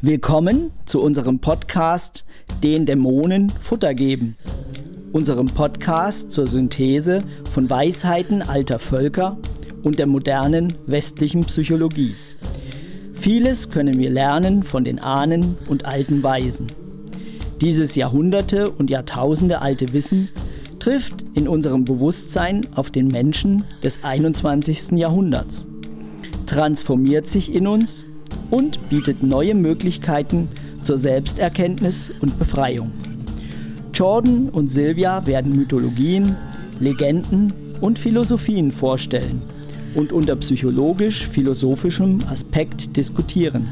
Willkommen zu unserem Podcast Den Dämonen Futter geben. Unserem Podcast zur Synthese von Weisheiten alter Völker und der modernen westlichen Psychologie. Vieles können wir lernen von den Ahnen und alten Weisen. Dieses Jahrhunderte und Jahrtausende alte Wissen trifft in unserem Bewusstsein auf den Menschen des 21. Jahrhunderts, transformiert sich in uns und bietet neue Möglichkeiten zur Selbsterkenntnis und Befreiung. Jordan und Sylvia werden Mythologien, Legenden und Philosophien vorstellen und unter psychologisch-philosophischem Aspekt diskutieren.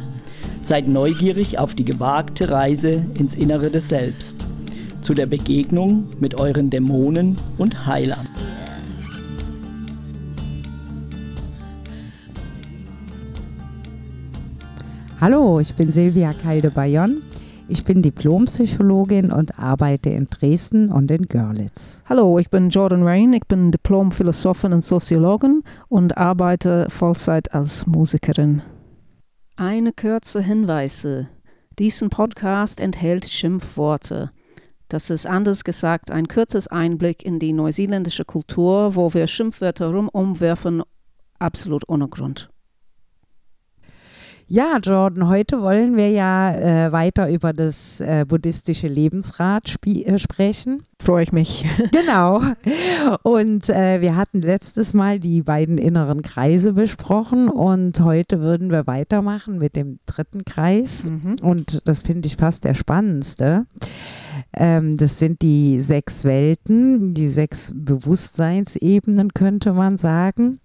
Seid neugierig auf die gewagte Reise ins Innere des Selbst, zu der Begegnung mit euren Dämonen und Heilern. Hallo, ich bin Silvia Keide-Bayon. Ich bin Diplompsychologin und arbeite in Dresden und in Görlitz. Hallo, ich bin Jordan Rain. Ich bin Diplom-Philosophin und Soziologin und arbeite Vollzeit als Musikerin. Eine kurze Hinweise. Diesen Podcast enthält Schimpfworte. Das ist anders gesagt ein kurzes Einblick in die neuseeländische Kultur, wo wir Schimpfwörter rumwerfen, absolut ohne Grund. Ja, Jordan, heute wollen wir ja äh, weiter über das äh, buddhistische Lebensrad äh, sprechen. Freue ich mich. genau. Und äh, wir hatten letztes Mal die beiden inneren Kreise besprochen und heute würden wir weitermachen mit dem dritten Kreis. Mhm. Und das finde ich fast der spannendste. Ähm, das sind die sechs Welten, die sechs Bewusstseinsebenen, könnte man sagen.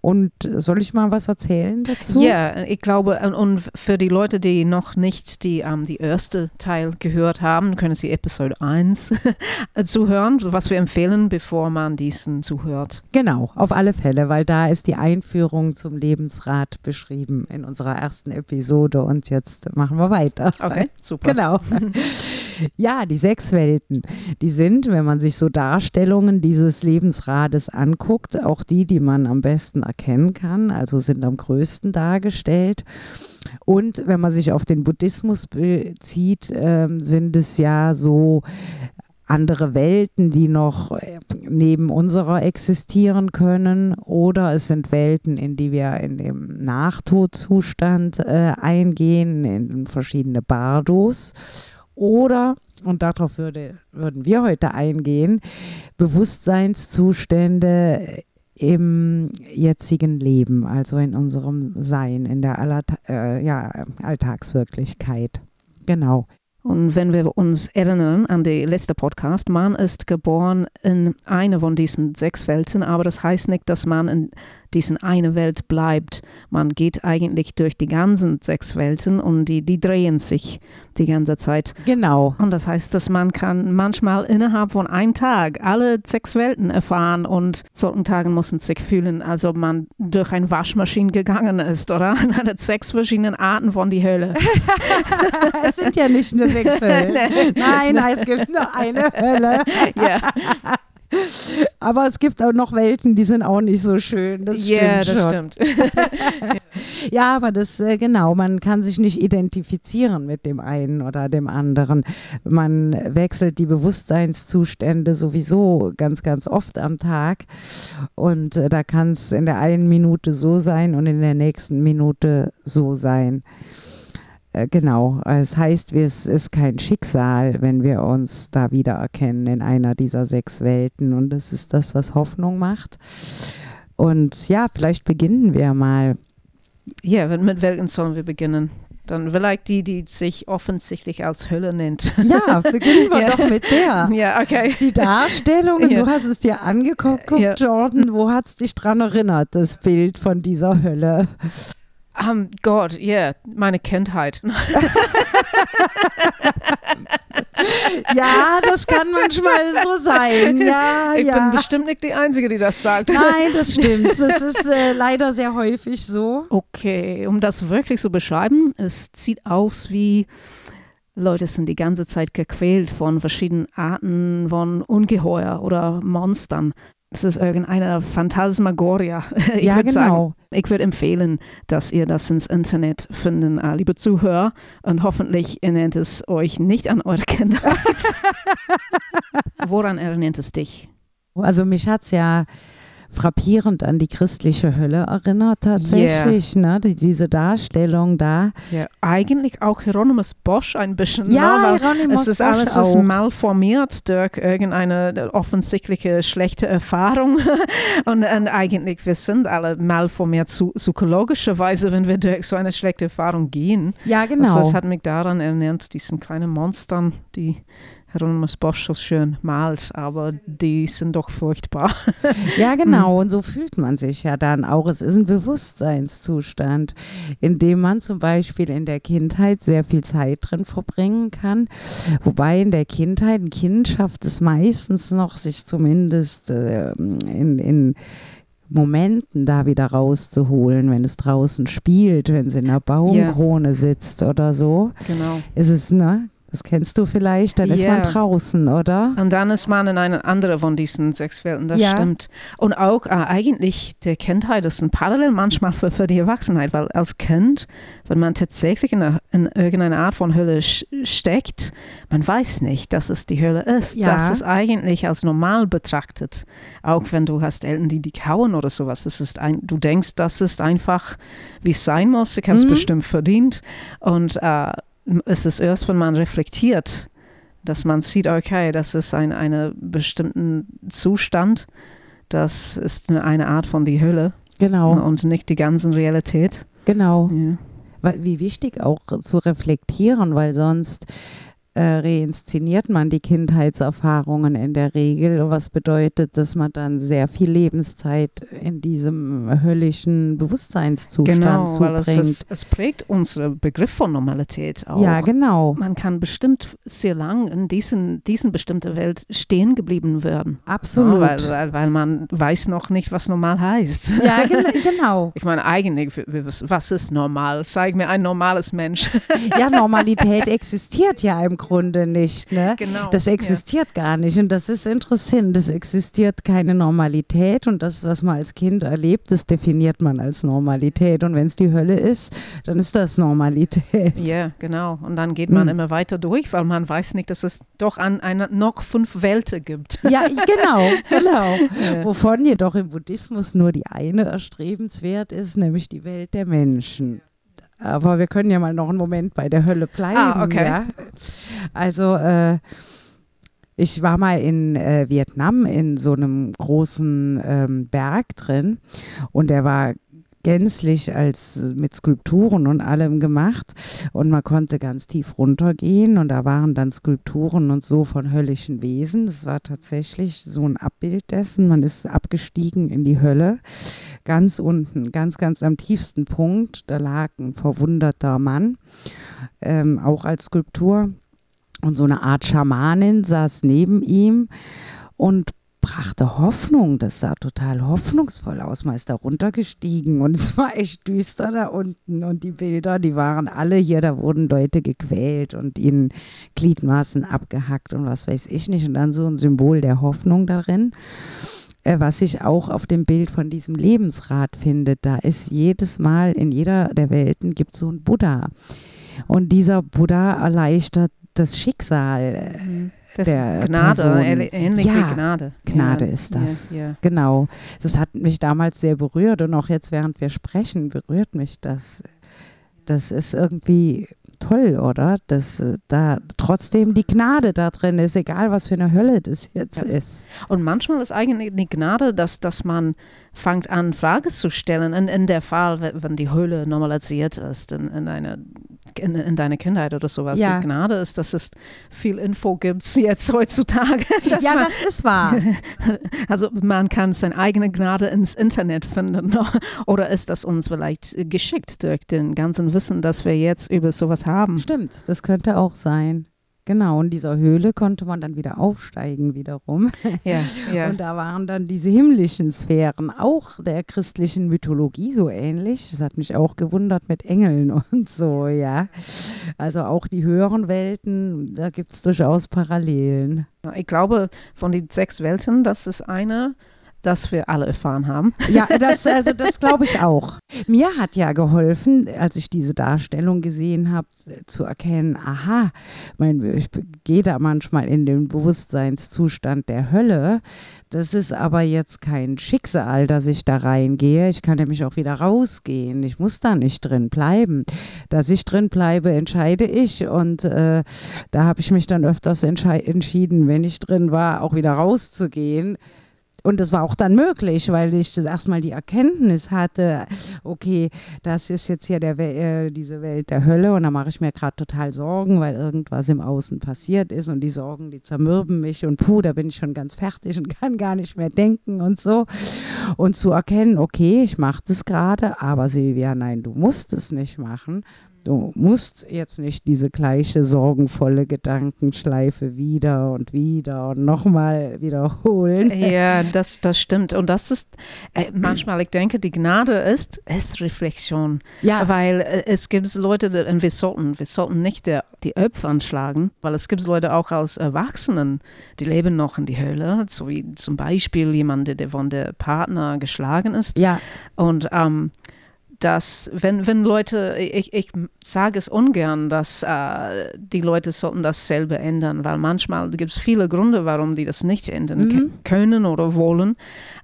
Und soll ich mal was erzählen dazu? Ja, ich glaube, und für die Leute, die noch nicht die, ähm, die erste Teil gehört haben, können sie Episode 1 zuhören, was wir empfehlen, bevor man diesen zuhört. Genau, auf alle Fälle, weil da ist die Einführung zum Lebensrat beschrieben in unserer ersten Episode und jetzt machen wir weiter. Okay, super. Genau. Ja, die sechs Welten, die sind, wenn man sich so Darstellungen dieses Lebensrades anguckt, auch die, die man am besten erkennen kann, also sind am größten dargestellt. Und wenn man sich auf den Buddhismus bezieht, äh, sind es ja so andere Welten, die noch äh, neben unserer existieren können, oder es sind Welten, in die wir in dem Nachtodzustand äh, eingehen, in verschiedene Bardos. Oder, und darauf würde, würden wir heute eingehen, Bewusstseinszustände im jetzigen Leben, also in unserem Sein, in der Allert äh, ja, Alltagswirklichkeit. Genau. Und wenn wir uns erinnern an den letzten Podcast, man ist geboren in einer von diesen sechs Welten, aber das heißt nicht, dass man in diesen eine Welt bleibt. Man geht eigentlich durch die ganzen sechs Welten und die, die drehen sich die ganze Zeit. Genau. Und das heißt, dass man kann manchmal innerhalb von einem Tag alle sechs Welten erfahren und solchen Tagen muss man sich fühlen, als ob man durch eine Waschmaschine gegangen ist, oder? Man hat sechs verschiedene Arten von die Hölle. es sind ja nicht nur sechs Höllen. Nein, nein, es gibt nur eine Hölle. ja. Aber es gibt auch noch Welten, die sind auch nicht so schön. Das yeah, das stimmt. ja, aber das, äh, genau, man kann sich nicht identifizieren mit dem einen oder dem anderen. Man wechselt die Bewusstseinszustände sowieso ganz, ganz oft am Tag. Und äh, da kann es in der einen Minute so sein und in der nächsten Minute so sein. Äh, genau, es heißt, es ist kein Schicksal, wenn wir uns da wiedererkennen in einer dieser sechs Welten. Und das ist das, was Hoffnung macht. Und ja, vielleicht beginnen wir mal. Ja, mit welchen sollen wir beginnen? Dann vielleicht die, die sich offensichtlich als Hölle nennt. Ja, beginnen wir ja. doch mit der. Ja, okay. Die Darstellungen, ja. du hast es dir angeguckt, ja. Jordan, wo hat es dich dran erinnert, das Bild von dieser Hölle? Um, Gott, ja, yeah, meine Kindheit. ja, das kann manchmal so sein. Ja, ich ja. bin bestimmt nicht die Einzige, die das sagt. Nein, das stimmt. Das ist äh, leider sehr häufig so. Okay, um das wirklich zu beschreiben, es sieht aus wie Leute sind die ganze Zeit gequält von verschiedenen Arten von Ungeheuer oder Monstern es ist irgendeine Phantasmagoria. Ich ja, würde genau. sagen, ich würde empfehlen, dass ihr das ins Internet finden, äh, liebe Zuhörer. Und hoffentlich erinnert es euch nicht an eure Kinder. Woran erinnert es dich? Also mich hat es ja frappierend an die christliche Hölle erinnert tatsächlich, ne? Die, diese Darstellung da. Ja, eigentlich auch Hieronymus Bosch ein bisschen. Ja, ne? Hieronymus es ist Bosch alles auch. ist malformiert durch irgendeine offensichtliche schlechte Erfahrung. und, und eigentlich, wir sind alle malformiert psychologischerweise, wenn wir durch so eine schlechte Erfahrung gehen. Ja, genau. Also es hat mich daran erinnert, diesen kleinen Monstern, die Hieronymus Bosch so schön malt, aber die sind doch furchtbar. Ja, genau. Und so fühlt man sich ja dann auch. Es ist ein Bewusstseinszustand, in dem man zum Beispiel in der Kindheit sehr viel Zeit drin verbringen kann. Wobei in der Kindheit, ein Kind schafft es meistens noch, sich zumindest äh, in, in Momenten da wieder rauszuholen, wenn es draußen spielt, wenn es in der Baumkrone sitzt oder so. genau. Ist es, ne? Das kennst du vielleicht, dann ist Ja. man draußen, oder? Und dann ist man in eine andere von diesen sechs Welten, das Ja. stimmt. Und auch äh, eigentlich der Kindheit ist ein Parallel manchmal für, für die Erwachsenheit, weil als Kind, wenn man tatsächlich in, eine, in irgendeine Art von Hölle steckt, man weiß nicht, dass es die Hölle ist. Ja. Das ist eigentlich als normal betrachtet. Auch wenn du hast Eltern, die dich hauen oder sowas. Es ist ein, du denkst, das ist einfach, wie es sein muss. Ich habe es Mhm. bestimmt verdient. Und äh, es ist erst, wenn man reflektiert, dass man sieht, okay, das ist ein einen bestimmten Zustand, das ist nur eine Art von die Hölle Genau, und nicht die ganze Realität. genau. Ja. Wie wichtig auch zu reflektieren, weil sonst äh, reinszeniert man die Kindheitserfahrungen in der Regel, was bedeutet, dass man dann sehr viel Lebenszeit in diesem höllischen Bewusstseinszustand Genau, weil es, zubringt. es prägt unseren Begriff von Normalität auch. ja, genau, Man kann bestimmt sehr lang in diesen, diesen bestimmten Welt stehen geblieben werden. absolut. Ja, weil, weil, weil man weiß noch nicht, was normal heißt. Ja, gen genau. Ich meine, eigentlich, was ist normal? Zeig mir ein normales Mensch. Ja, Normalität existiert ja im Grunde nicht. Ne? genau. Das existiert gar nicht und das ist interessant. Es existiert keine Normalität und das, was man als Kind erlebt, das definiert man als Normalität. Und wenn es die Hölle ist, dann ist das Normalität. Ja, genau. Und dann geht man Hm. immer weiter durch, weil man weiß nicht, dass es doch an eine, noch fünf Welten gibt. Ja, genau, genau. Ja. Wovon jedoch im Buddhismus nur die eine erstrebenswert ist, nämlich die Welt der Menschen. Aber wir können ja mal noch einen Moment bei der Hölle bleiben. Ah, okay. Ja? Also äh, ich war mal in äh, Vietnam in so einem großen ähm, Berg drin und der war gänzlich als mit Skulpturen und allem gemacht und man konnte ganz tief runtergehen und da waren dann Skulpturen und so von höllischen Wesen. Das war tatsächlich so ein Abbild dessen. Man ist abgestiegen in die Hölle, ganz unten, ganz, ganz am tiefsten Punkt. Da lag ein verwunderter Mann, ähm, auch als Skulptur. Und so eine Art Schamanin saß neben ihm und brachte Hoffnung. Das sah total hoffnungsvoll aus. Man ist da runtergestiegen und es war echt düster da unten. Und die Bilder, die waren alle hier, da wurden Leute gequält und ihnen Gliedmaßen abgehackt und was weiß ich nicht. Und dann so ein Symbol der Hoffnung darin. Äh, was ich auch auf dem Bild von diesem Lebensrad finde, da ist jedes Mal in jeder der Welten gibt so ein Buddha. Und dieser Buddha erleichtert das Schicksal. Das Der Gnade, Person. ähnlich Ja, wie Gnade. Gnade ja. ist das. Ja. Genau. Das hat mich damals sehr berührt und auch jetzt, während wir sprechen, berührt mich das. Das ist irgendwie toll, oder? Dass äh, da trotzdem die Gnade da drin ist, egal was für eine Hölle das jetzt Ja. ist. Und manchmal ist eigentlich die Gnade, dass, dass man fängt an, Fragen zu stellen. In, in der Fall, wenn die Höhle normalisiert ist in, in, eine, in, in deiner Kindheit oder sowas. Ja. Die Gnade ist, dass es viel Info gibt jetzt heutzutage. Ja, man, das ist wahr. also man kann seine eigene Gnade ins Internet finden. ne? Oder ist das uns vielleicht geschickt durch den ganzen Wissen, dass wir jetzt über sowas haben? Stimmt, das könnte auch sein. Genau, in dieser Höhle konnte man dann wieder aufsteigen wiederum. Ja, ja. Und da waren dann diese himmlischen Sphären, auch der christlichen Mythologie so ähnlich. Das hat mich auch gewundert mit Engeln und so, ja. Also auch die höheren Welten, da gibt es durchaus Parallelen. Ich glaube, von den sechs Welten, das ist eine, das wir alle erfahren haben. Ja, das, also das glaube ich auch. Mir hat ja geholfen, als ich diese Darstellung gesehen habe, zu erkennen, aha, mein, ich gehe da manchmal in den Bewusstseinszustand der Hölle. Das ist aber jetzt kein Schicksal, dass ich da reingehe. Ich kann nämlich auch wieder rausgehen. Ich muss da nicht drin bleiben. Dass ich drin bleibe, entscheide ich. Und äh, da habe ich mich dann öfters entschieden, wenn ich drin war, auch wieder rauszugehen. Und das war auch dann möglich, weil ich das erstmal die Erkenntnis hatte, okay, das ist jetzt hier der, äh, diese Welt der Hölle und da mache ich mir gerade total Sorgen, weil irgendwas im Außen passiert ist und die Sorgen, die zermürben mich und puh, da bin ich schon ganz fertig und kann gar nicht mehr denken und so. Und zu erkennen, okay, ich mache das gerade, aber Silvia, nein, du musst es nicht machen. Du musst jetzt nicht diese gleiche sorgenvolle Gedankenschleife wieder und wieder und nochmal wiederholen. Ja, das, das stimmt. Und das ist äh, manchmal, ich denke, die Gnade ist, ist Reflexion. Ja. Weil äh, es gibt Leute, die, und wir sollten, wir sollten nicht der, die Öpfe anschlagen, weil es gibt Leute auch als Erwachsenen, die leben noch in die Hölle, so wie zum Beispiel jemand, der von der Partner geschlagen ist. Ja. Und ähm, dass wenn, wenn Leute, ich, ich sage es ungern, dass äh, die Leute sollten das selber ändern, weil manchmal gibt es viele Gründe, warum die das nicht ändern mhm. können oder wollen.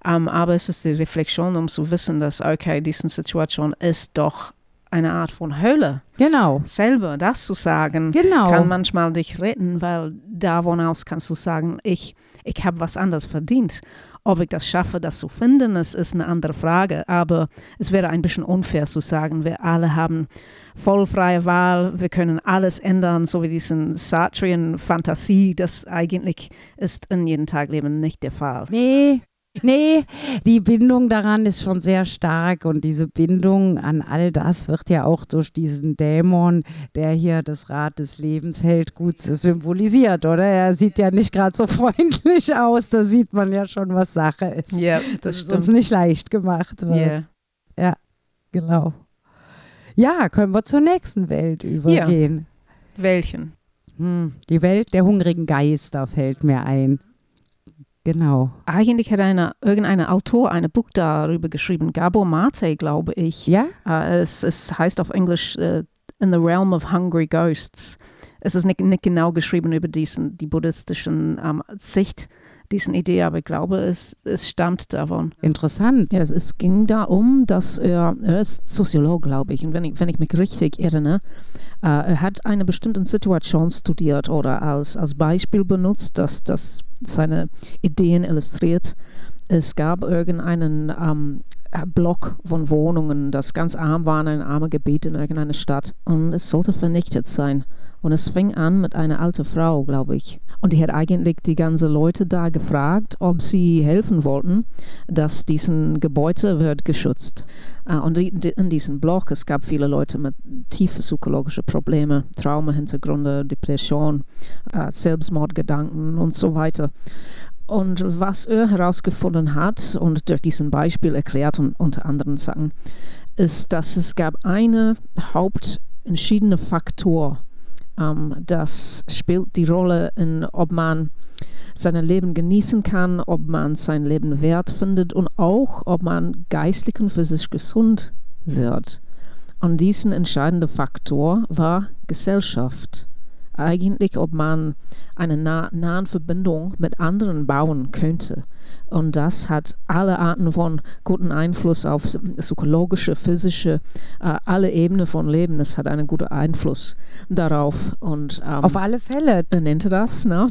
Ähm, aber es ist die Reflexion, um zu wissen, dass, okay, diese Situation ist doch eine Art von Hölle. Genau. Selber das zu sagen, genau. kann manchmal dich retten, weil davon aus kannst du sagen, ich, ich habe was anderes verdient. Ob ich das schaffe, das zu finden, das ist eine andere Frage. Aber es wäre ein bisschen unfair zu sagen, wir alle haben voll freie Wahl, wir können alles ändern, so wie diesen Sartrean-Fantasie. Das eigentlich ist in jedem Tagleben nicht der Fall. Nee, Nee, die Bindung daran ist schon sehr stark und diese Bindung an all das wird ja auch durch diesen Dämon, der hier das Rad des Lebens hält, gut symbolisiert, oder? Er sieht ja nicht gerade so freundlich aus, da sieht man ja schon, was Sache ist. Ja, das stimmt. es uns nicht leicht gemacht wird. Yeah. Ja, genau. Ja, können wir zur nächsten Welt übergehen. Ja. Welchen? Hm, die Welt der hungrigen Geister fällt mir ein. Genau. Eigentlich hat eine, irgendein Autor ein Buch darüber geschrieben, Gabor Mate, glaube ich. Ja? Uh, es, es, heißt auf Englisch uh, In the Realm of Hungry Ghosts. Es ist nicht, nicht genau geschrieben über diesen, die buddhistischen um, Sicht diesen Idee, aber ich glaube, es, es stammt davon. Interessant. Ja, es, es ging darum, dass er, er ist Soziolog, glaube ich, und wenn ich, wenn ich mich richtig erinnere, äh, er hat eine bestimmte Situation studiert oder als, als Beispiel benutzt, dass das seine Ideen illustriert. Es gab irgendeinen ähm, Block von Wohnungen, das ganz arm war, ein armer Gebiet in irgendeiner Stadt und es sollte vernichtet sein. Und es fing an mit einer alten Frau, glaube ich. Und die hat eigentlich die ganzen Leute da gefragt, ob sie helfen wollten, dass diesen Gebäude wird geschützt. Uh, und in diesem Block, es gab viele Leute mit tiefen psychologischen Problemen, Trauma-Hintergründe, Depression, uh, Selbstmordgedanken und so weiter. Und was er herausgefunden hat und durch diesen Beispiel erklärt und unter anderen Sachen, ist, dass es gab eine hauptentschiedene Faktor, ähm, das spielt die Rolle in, ob man sein Leben genießen kann, ob man sein Leben wert findet und auch, ob man geistlich und physisch gesund wird. Und diesen entscheidenden Faktor war Gesellschaft eigentlich, ob man eine nah nahe Verbindung mit anderen bauen könnte. Und das hat alle Arten von guten Einfluss auf psychologische, physische, äh, alle Ebenen von Leben. Es hat einen guten Einfluss darauf. Und, ähm, auf alle Fälle. Er nannte das ne?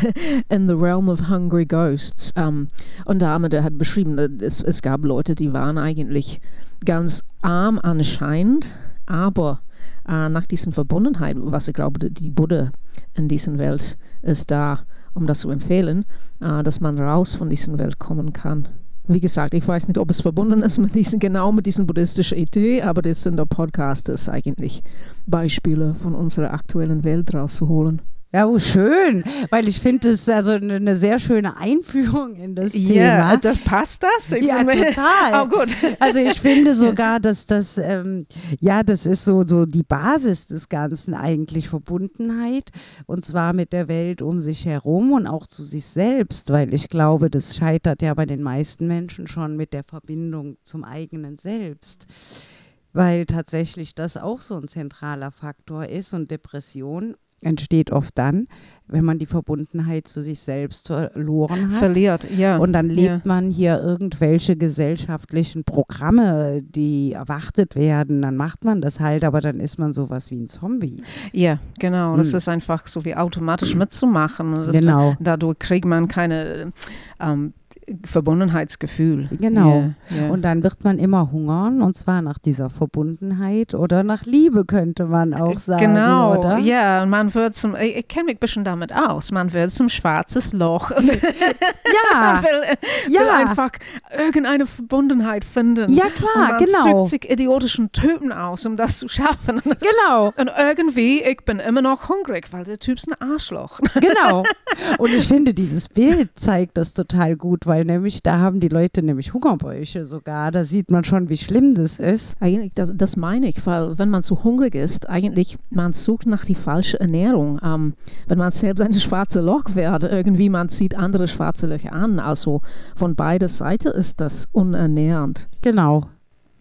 In the Realm of Hungry Ghosts. Ähm, und damit er hat beschrieben, es, es gab Leute, die waren eigentlich ganz arm anscheinend, aber äh, nach diesen Verbundenheit, was ich glaube, die Buddha in dieser Welt ist da, um das zu empfehlen, äh, dass man raus von dieser Welt kommen kann. Wie gesagt, ich weiß nicht, ob es verbunden ist mit diesen, genau mit diesen buddhistischen Idee, aber das sind der Podcast ist eigentlich Beispiele von unserer aktuellen Welt rauszuholen. Ja, oh, schön, weil ich finde es also eine ne sehr schöne Einführung in das Ja, Thema. das passt das? Ich Ja, total. Oh, gut. Also ich finde sogar, dass das, ähm, ja, das ist so, so die Basis des Ganzen eigentlich, Verbundenheit und zwar mit der Welt um sich herum und auch zu sich selbst, weil ich glaube, das scheitert ja bei den meisten Menschen schon mit der Verbindung zum eigenen Selbst, weil tatsächlich das auch so ein zentraler Faktor ist und Depression entsteht oft dann, wenn man die Verbundenheit zu sich selbst verloren hat. Verliert, ja. Und dann lebt ja. man hier irgendwelche gesellschaftlichen Programme, die erwartet werden. Dann macht man das halt, aber dann ist man sowas wie ein Zombie. Ja, genau. Das Hm. ist einfach so wie automatisch mitzumachen. Das, Genau. Dadurch kriegt man keine ähm, Verbundenheitsgefühl. Genau. Ja, ja. Und dann wird man immer hungern, und zwar nach dieser Verbundenheit oder nach Liebe, könnte man auch sagen. Genau, oder? ja, und man wird zum, ich, ich kenne mich ein bisschen damit aus, man wird zum schwarzes Loch. man Ja, will, äh, will ja. einfach irgendeine Verbundenheit finden. ja und klar, man genau. sucht sich idiotischen Typen aus, um das zu schaffen. Und, Genau, und irgendwie, ich bin immer noch hungrig, weil der Typ ist ein Arschloch. genau. Und ich finde, dieses Bild zeigt das total gut, weil nämlich da haben die Leute nämlich Hungerbäuche sogar. Da sieht man schon, wie schlimm das ist. Eigentlich, das, das meine ich, weil wenn man zu hungrig ist, eigentlich, man sucht nach die falsche Ernährung. Ähm, wenn man selbst ein schwarze Loch werde, irgendwie, man zieht andere schwarze Löcher an. Also von beider Seite ist das unernährend. Genau,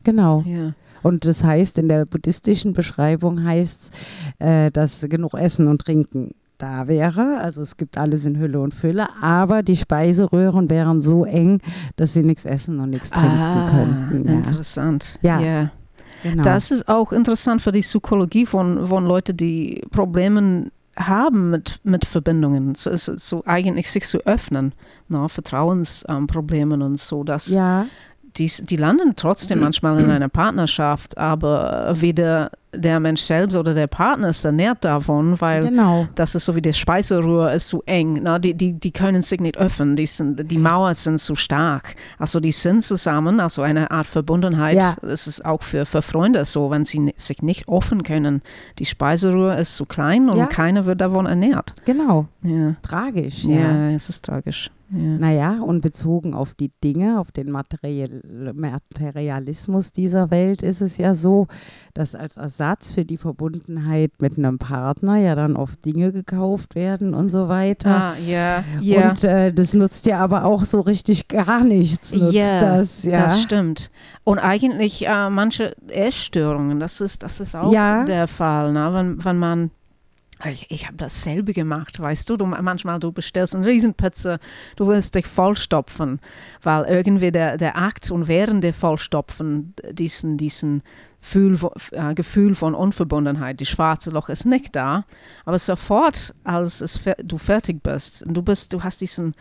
genau. Ja. Und das heißt, in der buddhistischen Beschreibung heißt es, äh, dass genug Essen und Trinken da wäre. Also es gibt alles in Hülle und Fülle, aber die Speiseröhren wären so eng, dass sie nichts essen und nichts trinken Ah, könnten. Ja, interessant. Ja. ja. genau. Das ist auch interessant für die Psychologie von, von Leuten, die Probleme haben mit, mit Verbindungen. So, so eigentlich sich zu öffnen, ne, Vertrauensproblemen und so, dass ja, die, die landen trotzdem manchmal in einer Partnerschaft, aber weder der Mensch selbst oder der Partner ist ernährt davon, weil genau. das ist so wie der Speiseröhr ist zu eng. Ne? Die, die, die können sich nicht öffnen, die, sind, die Mauern sind zu stark. Also die sind zusammen, also eine Art Verbundenheit. Ja. Das ist auch für, für Freunde so, wenn sie sich nicht offen können. Die Speiseröhr ist zu klein und Ja. keiner wird davon ernährt. Genau. Ja, Tragisch. ja, Ja. es ist tragisch. Ja. Naja, und bezogen auf die Dinge, auf den Material Materialismus dieser Welt ist es ja so, dass als Ersatz für die Verbundenheit mit einem Partner ja dann oft Dinge gekauft werden und so weiter. Ah, ja, ja. Und äh, das nutzt ja aber auch so richtig gar nichts, nutzt Ja, das. Ja, Das stimmt. Und eigentlich äh, manche Essstörungen, das ist, das ist auch Ja. der Fall. Ne? Wenn, wenn man, ich, ich habe dasselbe gemacht, weißt du, du, manchmal du bestellst eine Riesenpizza, du willst dich vollstopfen, weil irgendwie der, der Akt und während der Vollstopfen diesen, diesen Gefühl, äh, Gefühl von Unverbundenheit, die schwarze Loch ist nicht da, aber sofort, als es, du fertig bist, du bist, du hast diesen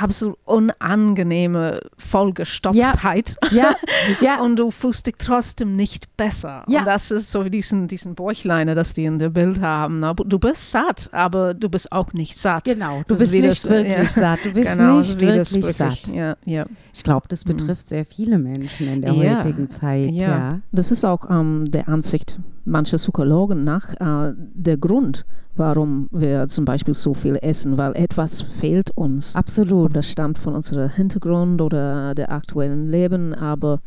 absolut unangenehme Vollgestopftheit ja, ja, und du fühlst dich trotzdem nicht besser. Ja. Und das ist so wie diesen, diesen Bäuchleiner, das die in der Bild haben. ne? Du bist satt, aber du bist auch nicht satt. genau. Du Das bist nicht das- wirklich ja. satt. Du bist Genau, nicht das wirklich satt. Ja, ja. Ich glaube, das Mhm. betrifft sehr viele Menschen in der heutigen Zeit. ja. Ja. Das ist auch ähm, der Ansicht mancher Psychologen nach äh, der Grund, warum wir zum Beispiel so viel essen, weil etwas fehlt uns. Absolut. Ob das stammt von unserem Hintergrund oder der aktuellen Leben, aber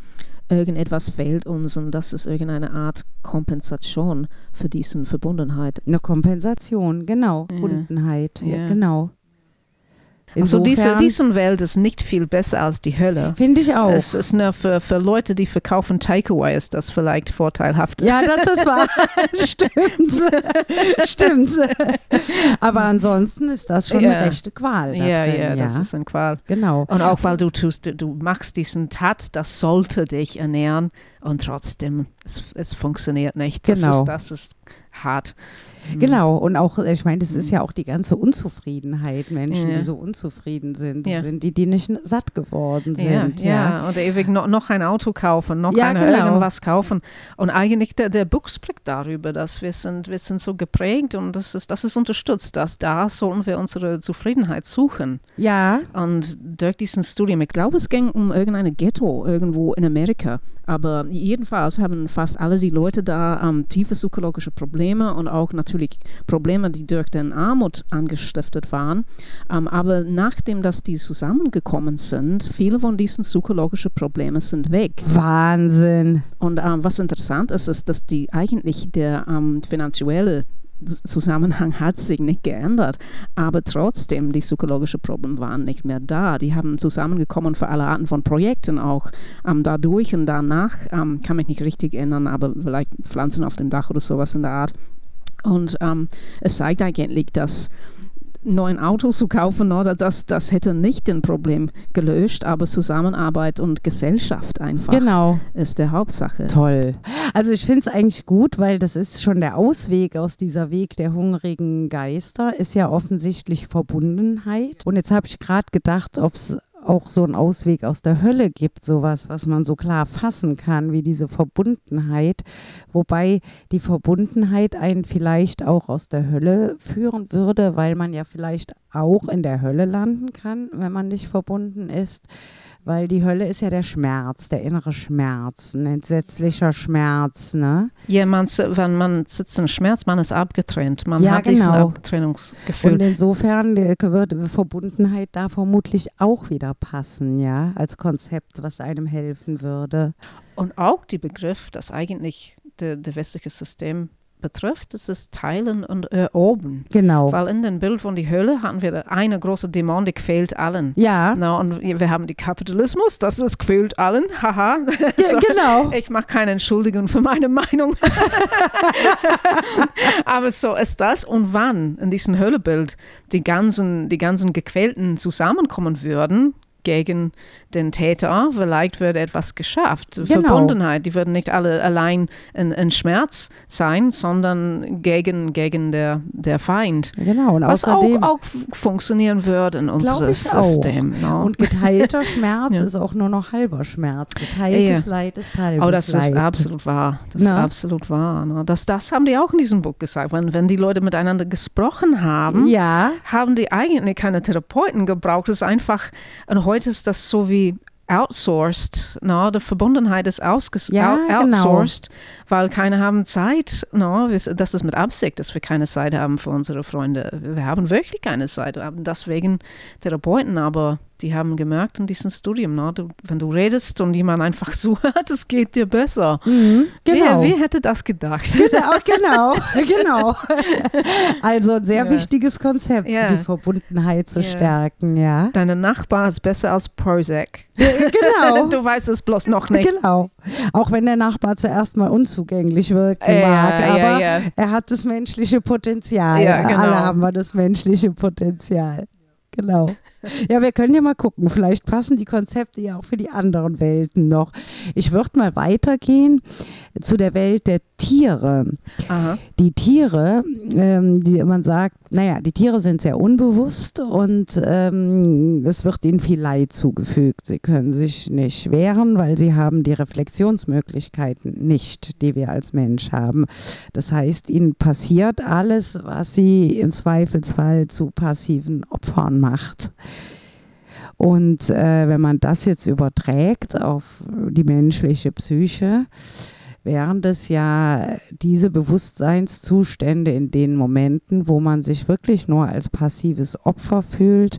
irgendetwas fehlt uns und das ist irgendeine Art Kompensation für diese Verbundenheit. Eine Kompensation, genau. Verbundenheit, ja. Ja. genau. Also diese, diese Welt ist nicht viel besser als die Hölle. Finde ich auch. Es ist nur für, für Leute, die verkaufen Takeaway, ist das vielleicht vorteilhaft. ja, das ist wahr. Stimmt. Stimmt. Aber ansonsten ist das schon Ja. eine rechte Qual. Ja, drin, ja, ja. das ist ein Qual. genau. Und auch weil du tust, du- du machst diesen Tat, das sollte dich ernähren und trotzdem, es, es funktioniert nicht. Das, Genau. ist, das ist hart. Mhm. Genau, und auch, ich meine, das ist ja auch die ganze Unzufriedenheit, Menschen, Ja. die so unzufrieden sind, Ja. sind die, die nicht satt geworden Ja, sind. ja, oder ewig noch, noch ein Auto kaufen, noch Ja, eine genau. irgendwas kaufen. Und eigentlich der, der Buch spricht darüber, dass wir sind, wir sind so geprägt und das ist, das ist unterstützt, dass da sollen wir unsere Zufriedenheit suchen. Ja, Und durch diesen Studium, ich glaube, es ging um irgendeine Ghetto irgendwo in Amerika. Aber jedenfalls haben fast alle die Leute da ähm, tiefe psychologische Probleme und auch natürlich natürlich Probleme, die durch den Armut angestiftet waren. Ähm, aber nachdem dass die zusammengekommen sind, viele von diesen psychologischen Problemen sind weg. Wahnsinn. Und ähm, was interessant ist, ist, dass die eigentlich der ähm, finanzielle Zusammenhang hat sich nicht geändert, aber trotzdem die psychologischen Probleme waren nicht mehr da. Die haben zusammengekommen für alle Arten von Projekten auch ähm, dadurch und danach, ähm, kann mich nicht richtig erinnern, aber vielleicht Pflanzen auf dem Dach oder sowas in der Art. Und ähm, es zeigt eigentlich, dass neuen Autos zu kaufen, oder das, das hätte nicht den Problem gelöst, aber Zusammenarbeit und Gesellschaft einfach genau. ist der Hauptsache. Toll. Also ich finde es eigentlich gut, weil das ist schon der Ausweg aus dieser Weg der hungrigen Geister, ist ja offensichtlich Verbundenheit. Und jetzt habe ich gerade gedacht, ob es auch so einen Ausweg aus der Hölle gibt, sowas, was man so klar fassen kann, wie diese Verbundenheit, wobei die Verbundenheit einen vielleicht auch aus der Hölle führen würde, weil man ja vielleicht auch in der Hölle landen kann, wenn man nicht verbunden ist weil die Hölle ist ja der Schmerz, der innere Schmerz, ein entsetzlicher Schmerz, ne? Ja, man, wenn man sitzt in Schmerz, man ist abgetrennt, man ja, hat genau. diesen Abtrennungsgefühl. Und insofern wird Verbundenheit da vermutlich auch wieder passen, ja, als Konzept, was einem helfen würde. Und auch die Begriff, dass eigentlich der, der westliche System betrifft, ist es Teilen und Erobern. Genau. Weil in dem Bild von die Hölle hatten wir eine große Dämon, die quält allen. Ja. Na, und wir haben die Kapitalismus, das ist quält allen. Haha. Ja, so, genau. Ich mache keine Entschuldigung für meine Meinung. Aber so ist das. Und wann in diesem Höllebild die ganzen, die ganzen Gequälten zusammenkommen würden, gegen den Täter, vielleicht wird etwas geschafft. Genau. Verbundenheit, die würden nicht alle allein in, in, Schmerz sein, sondern gegen, gegen der, der Feind. Genau, und was auch, auch funktionieren würde in unserem System. No? Ne? Und geteilter Schmerz ja. ist auch nur noch halber Schmerz. Geteiltes ja. Leid ist halbes Oh, das Leid. ist absolut wahr. Das Na? ist absolut wahr. No? Das, das haben die auch in diesem Buch gesagt. Wenn, wenn die Leute miteinander gesprochen haben, ja. haben die eigentlich keine Therapeuten gebraucht. Es ist einfach, und heute ist das so wie outsourced. No, die Verbundenheit ist ausges ja, genau. outsourced, genau. weil keine haben Zeit. No, das ist mit Absicht, dass wir keine Zeit haben für unsere Freunde. Wir haben wirklich keine Zeit. Wir haben deswegen Therapeuten, aber die haben gemerkt in diesem Studium, ne, du, wenn du redest und jemand einfach so hört, es geht dir besser. Mhm, genau. Wer, wer, hätte das gedacht? Genau, genau, genau. Also ein sehr ja. wichtiges Konzept, ja. die Verbundenheit zu ja. stärken, ja. Deine Nachbar ist besser als Prozac. genau. du weißt es bloß noch nicht. Genau. Auch wenn der Nachbar zuerst mal unzugänglich wirken mag, aber er hat das menschliche Potenzial. Ja, genau. Alle haben wir das menschliche Potenzial. Genau. Ja, wir können ja mal gucken. Vielleicht passen die Konzepte ja auch für die anderen Welten noch. Ich würde mal weitergehen zu der Welt der Tiere. Aha. Die Tiere, ähm, die man sagt, naja, die Tiere sind sehr unbewusst und ähm, es wird ihnen viel Leid zugefügt. Sie können sich nicht wehren, weil sie haben die Reflexionsmöglichkeiten nicht, die wir als Mensch haben. Das heißt, ihnen passiert alles, was sie im Zweifelsfall zu passiven Opfern macht. Und äh, wenn man das jetzt überträgt auf die menschliche Psyche, wären das ja diese Bewusstseinszustände in den Momenten, wo man sich wirklich nur als passives Opfer fühlt,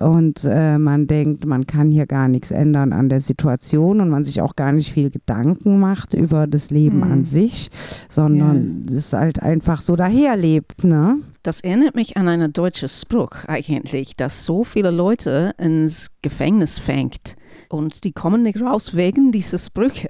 und äh, man denkt, man kann hier gar nichts ändern an der Situation und man sich auch gar nicht viel Gedanken macht über das Leben mhm. an sich, sondern es ja. halt einfach so daherlebt, ne? Das erinnert mich an einen deutschen Spruch eigentlich, dass so viele Leute ins Gefängnis fängt und die kommen nicht raus wegen dieser Sprüche.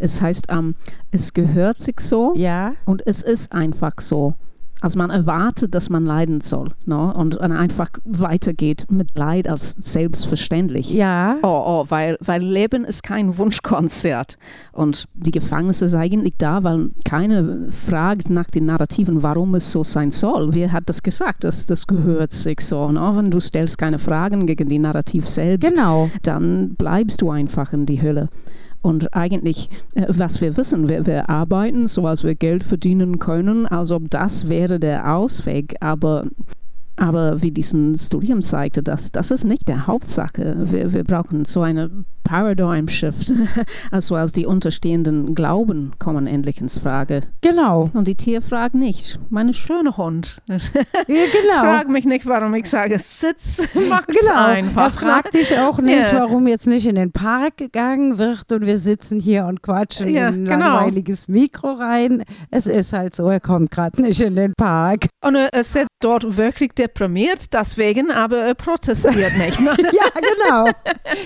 Es heißt, um, es gehört sich so ja. und es ist einfach so. Also man erwartet, dass man leiden soll ne? und einfach weitergeht mit Leid als selbstverständlich. Ja. Oh, oh, weil, weil Leben ist kein Wunschkonzert. Und die Gefängnisse ist eigentlich da, weil keiner fragt nach den Narrativen, warum es so sein soll. Wer hat das gesagt? Das, das gehört sich so. Ne? Wenn du stellst keine Fragen gegen die Narrativ selbst, genau. dann bleibst du einfach in die Hölle. Und eigentlich, äh, was wir wissen, wir, wir arbeiten, so als wir Geld verdienen können, als ob das wäre der Ausweg. Aber Aber wie diesen Studium zeigte, das, das ist nicht der Hauptsache. Wir, wir brauchen so eine Paradigm Shift. Also als die unterstehenden Glauben kommen endlich ins Frage. Genau. Und die Tiere fragen nicht. Meine schöne Hund. Ja, genau. Frag mich nicht, warum ich sage, sitz, mach's Genau. einfach. Er fragt dich auch nicht, Ja. warum jetzt nicht in den Park gegangen wird und wir sitzen hier und quatschen Ja, in ein genau. langweiliges Mikro rein. Es ist halt so, er kommt gerade nicht in den Park. Und er sitzt dort wirklich deprimiert, deswegen, aber er protestiert nicht. Ja, genau.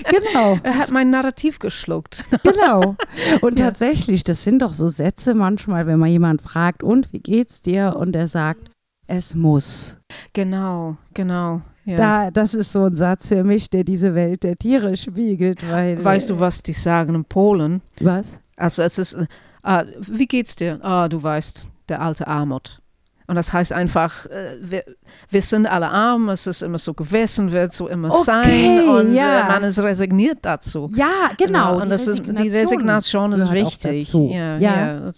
genau. er hat mein Narrativ geschluckt. Genau. Und Ja. tatsächlich, das sind doch so Sätze manchmal, wenn man jemand fragt, und wie geht's dir? Und er sagt, es muss. Genau, genau. Ja. Da, das ist so ein Satz für mich, der diese Welt der Tiere spiegelt. Weil, weißt du, was die sagen in Polen? was? Also es ist, äh, ah, wie geht's dir? Ah, du weißt, der alte Armut. Und das heißt einfach, äh, wir, wir sind alle arm, es ist immer so gewesen, wird so immer Okay, sein und ja. äh, man ist resigniert dazu. Ja, genau. und die das ist, die Resignation ist wichtig. Ja, Ja.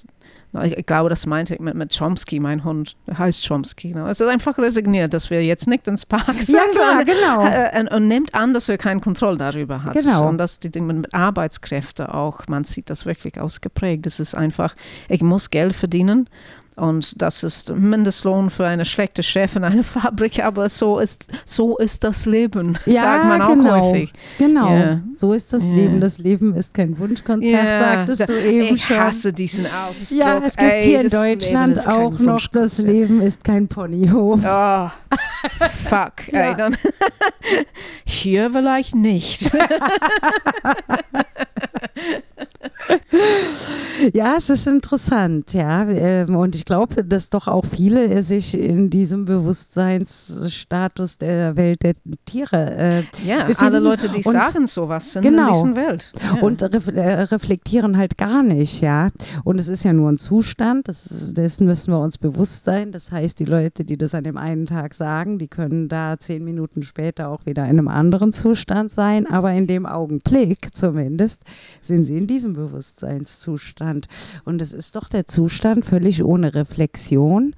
ja. ich, glaube, das meinte ich mit, mit Chomsky, mein Hund heißt Chomsky. ne? Es ist einfach resigniert, dass wir jetzt nicht ins Park sind. Ja, klar, und, genau. äh, und, und nimmt an, dass er keine Kontrolle darüber hat. Genau. Und dass die Dinge mit Arbeitskräfte auch, man sieht das wirklich ausgeprägt. Es ist einfach, ich muss Geld verdienen. Und das ist Mindestlohn für eine schlechte Chefin einer Fabrik, aber so ist, so ist das Leben, Ja, sagt man auch genau. häufig. Genau, Ja. so ist das Ja. Leben. Das Leben ist kein Wunschkonzert, sagtest da- du eben ich schon. hasse diesen Ausdruck. ja, es gibt Ey, hier in Deutschland auch noch, das. Leben ist kein Ponyhof. Oh, fuck. Ja. Ey, dann hier vielleicht nicht. Ja, es ist interessant, ja. ähm, Und ich glaube, dass doch auch viele sich in diesem Bewusstseinsstatus der Welt der Tiere äh, Ja, befinden. alle Leute, die Und- sagen sowas, sind Genau. in dieser Welt. Ja. und ref äh, reflektieren halt gar nicht, ja. Und es ist ja nur ein Zustand, ist, dessen müssen wir uns bewusst sein. Das heißt, die Leute, die das an dem einen Tag sagen, die können da zehn Minuten später auch wieder in einem anderen Zustand sein, aber in dem Augenblick zumindest sind sie in diesem Bewusstseinszustand. Und es ist doch der Zustand völlig ohne Reflexion.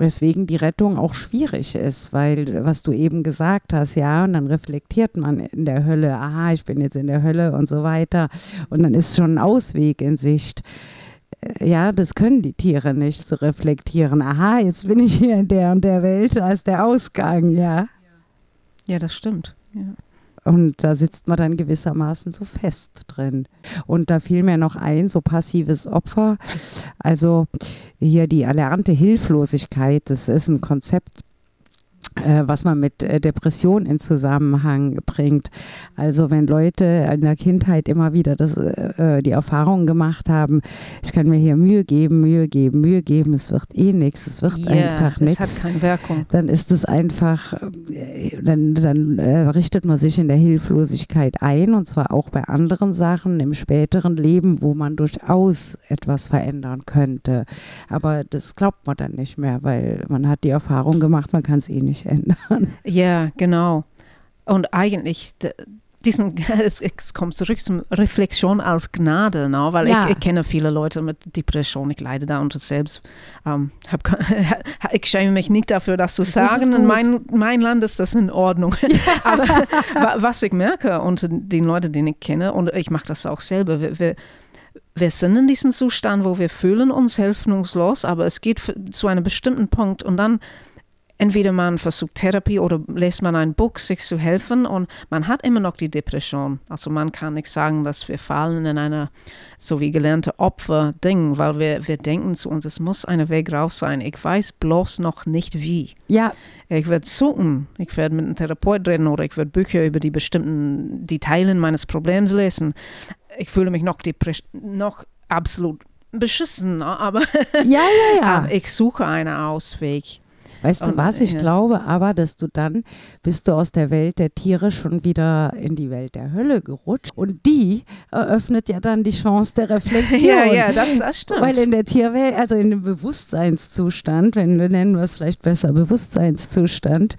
Weswegen die Rettung auch schwierig ist, weil was du eben gesagt hast, ja, und dann reflektiert man in der Hölle, aha, ich bin jetzt in der Hölle und so weiter. Und dann ist schon ein Ausweg in Sicht. Äh, Ja, das können die Tiere nicht zu reflektieren. Aha, jetzt bin ich hier in der und der Welt, da ist der Ausgang, ja. ja, das stimmt. Ja. Und da sitzt man dann gewissermaßen so fest drin. Und da fiel mir noch ein, so passives Opfer. Also hier die erlernte Hilflosigkeit, das ist ein Konzept, was man mit äh, Depression in Zusammenhang bringt. Also wenn Leute in der Kindheit immer wieder das, äh, die Erfahrung gemacht haben, ich kann mir hier Mühe geben, Mühe geben, Mühe geben, es wird eh nichts, es wird Ja, einfach es hat nichts keine Wirkung. dann ist es einfach, äh, dann, dann äh, richtet man sich in der Hilflosigkeit ein und zwar auch bei anderen Sachen im späteren Leben, wo man durchaus etwas verändern könnte. Aber das glaubt man dann nicht mehr, weil man hat die Erfahrung gemacht, man kann es eh nicht ändern. Ja, genau. Und eigentlich, diesen, es, es kommt zurück zum Reflexion als Gnade, ne? weil Ja. ich, ich kenne viele Leute mit Depression, ich leide darunter selbst. Ähm, hab, ich schäme mich nicht dafür, das zu sagen. In gut. mein, mein Land ist das in Ordnung. Aber wa- was ich merke unter den Leuten, die ich kenne, und ich mache das auch selber, wir, wir, wir sind in diesem Zustand, wo wir fühlen uns hilfungslos, aber es geht zu einem bestimmten Punkt und dann entweder man versucht Therapie oder lässt man ein Buch, sich zu helfen und man hat immer noch die Depression. Also man kann nicht sagen, dass wir fallen in einer so wie gelernte Opfer-Ding, weil wir, wir denken zu uns, es muss ein Weg raus sein. Ich weiß bloß noch nicht wie. Ja, Ich werde suchen, ich werde mit einem Therapeut reden oder ich werde Bücher über die bestimmten die Teilen meines Problems lesen. Ich fühle mich noch, noch absolut beschissen, ne? aber, ja, ja, ja. aber ich suche einen Ausweg. Weißt du was? Ich ja. glaube aber, dass du dann bist du aus der Welt der Tiere schon wieder in die Welt der Hölle gerutscht. Und die eröffnet ja dann die Chance der Reflexion. Ja, ja, das, das stimmt. Weil in der Tierwelt, also in dem Bewusstseinszustand, wenn wir nennen wir es vielleicht besser Bewusstseinszustand,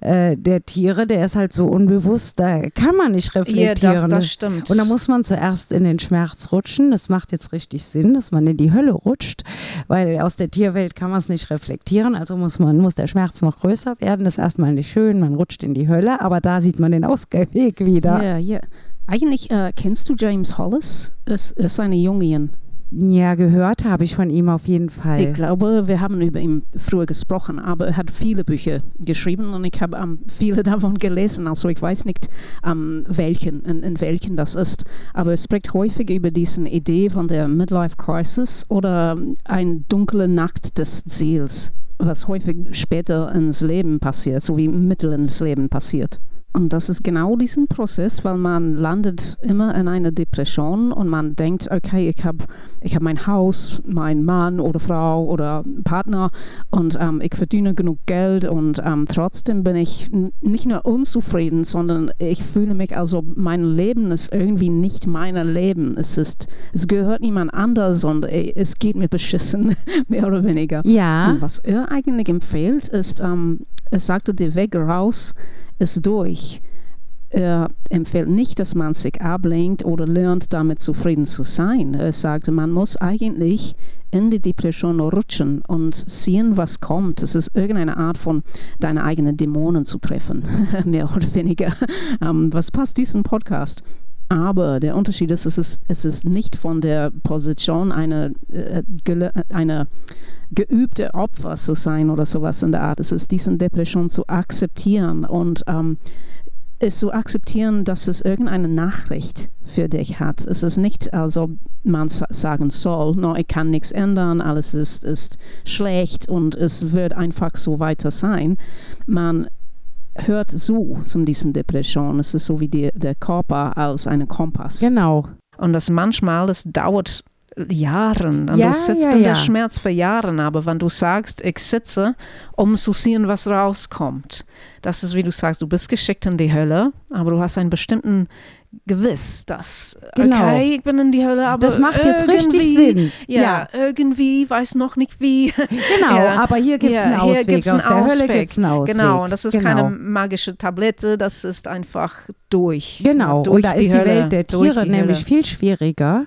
äh, der Tiere, der ist halt so unbewusst, da kann man nicht reflektieren. Ja, das, das stimmt. Und da muss man zuerst in den Schmerz rutschen. Das macht jetzt richtig Sinn, dass man in die Hölle rutscht, weil aus der Tierwelt kann man es nicht reflektieren. Also muss man, muss der Schmerz noch größer werden. Das ist erstmal nicht schön, man rutscht in die Hölle, aber da sieht man den Ausweg wieder. Ja, ja. Eigentlich äh, kennst du James Hollis? Es ist eine Jungian. Ja, gehört habe ich von ihm auf jeden Fall. Ich glaube, wir haben über ihn früher gesprochen, aber er hat viele Bücher geschrieben und ich habe um, viele davon gelesen. Also ich weiß nicht, um, welchen, in, in, welchen das ist. Aber er spricht häufig über diese Idee von der Midlife Crisis oder eine dunkle Nacht des Ziels, was häufig später ins Leben passiert, so wie mittel ins Leben passiert. Und das ist genau diesen Prozess, weil man landet immer in einer Depression und man denkt, okay, ich habe ich hab mein Haus, mein Mann oder Frau oder Partner und ähm, ich verdiene genug Geld und ähm, trotzdem bin ich nicht nur unzufrieden, sondern ich fühle mich, also mein Leben ist irgendwie nicht mein Leben. Es ist, es gehört niemand anders und es geht mir beschissen, mehr oder weniger. Ja. Und was er eigentlich empfiehlt, ist, ähm, er sagte, der Weg raus ist durch. Er empfiehlt nicht, dass man sich ablenkt oder lernt, damit zufrieden zu sein. Er sagte, man muss eigentlich in die Depression rutschen und sehen, was kommt. Es ist irgendeine Art von deine eigenen Dämonen zu treffen, mehr oder weniger. Ähm, was passt diesem Podcast? Aber der Unterschied ist, es ist, es ist nicht von der Position einer äh, eine geübte Opfer zu sein oder sowas in der Art. Es ist diese Depression zu akzeptieren und ähm, es zu akzeptieren, dass es irgendeine Nachricht für dich hat. Es ist nicht, also man sagen soll, no, ich kann nichts ändern, alles ist, ist schlecht und es wird einfach so weiter sein. Man hört zu zu diesen Depressionen. Es ist so wie die, der Körper als ein Kompass. Genau. Und das manchmal, das dauert Jahren. Und Ja, du sitzt ja, in der ja. Schmerz für Jahren, aber wenn du sagst, ich sitze, um zu sehen, was rauskommt, das ist wie du sagst, du bist geschickt in die Hölle, aber du hast einen bestimmten Gewiss, dass, Genau. okay, ich bin in die Hölle, aber Das macht jetzt richtig Sinn. Ja, Ja. irgendwie, weiß noch nicht wie. Genau, Ja. aber hier gibt es Ja, einen hier Ausweg. gibt's Aus einen der Hölle gibt es einen Ausweg. Genau, und das ist genau. keine magische Tablette, das ist einfach durch. Genau, durch und da ist die Hölle, Welt der Tiere die nämlich Hölle. viel schwieriger,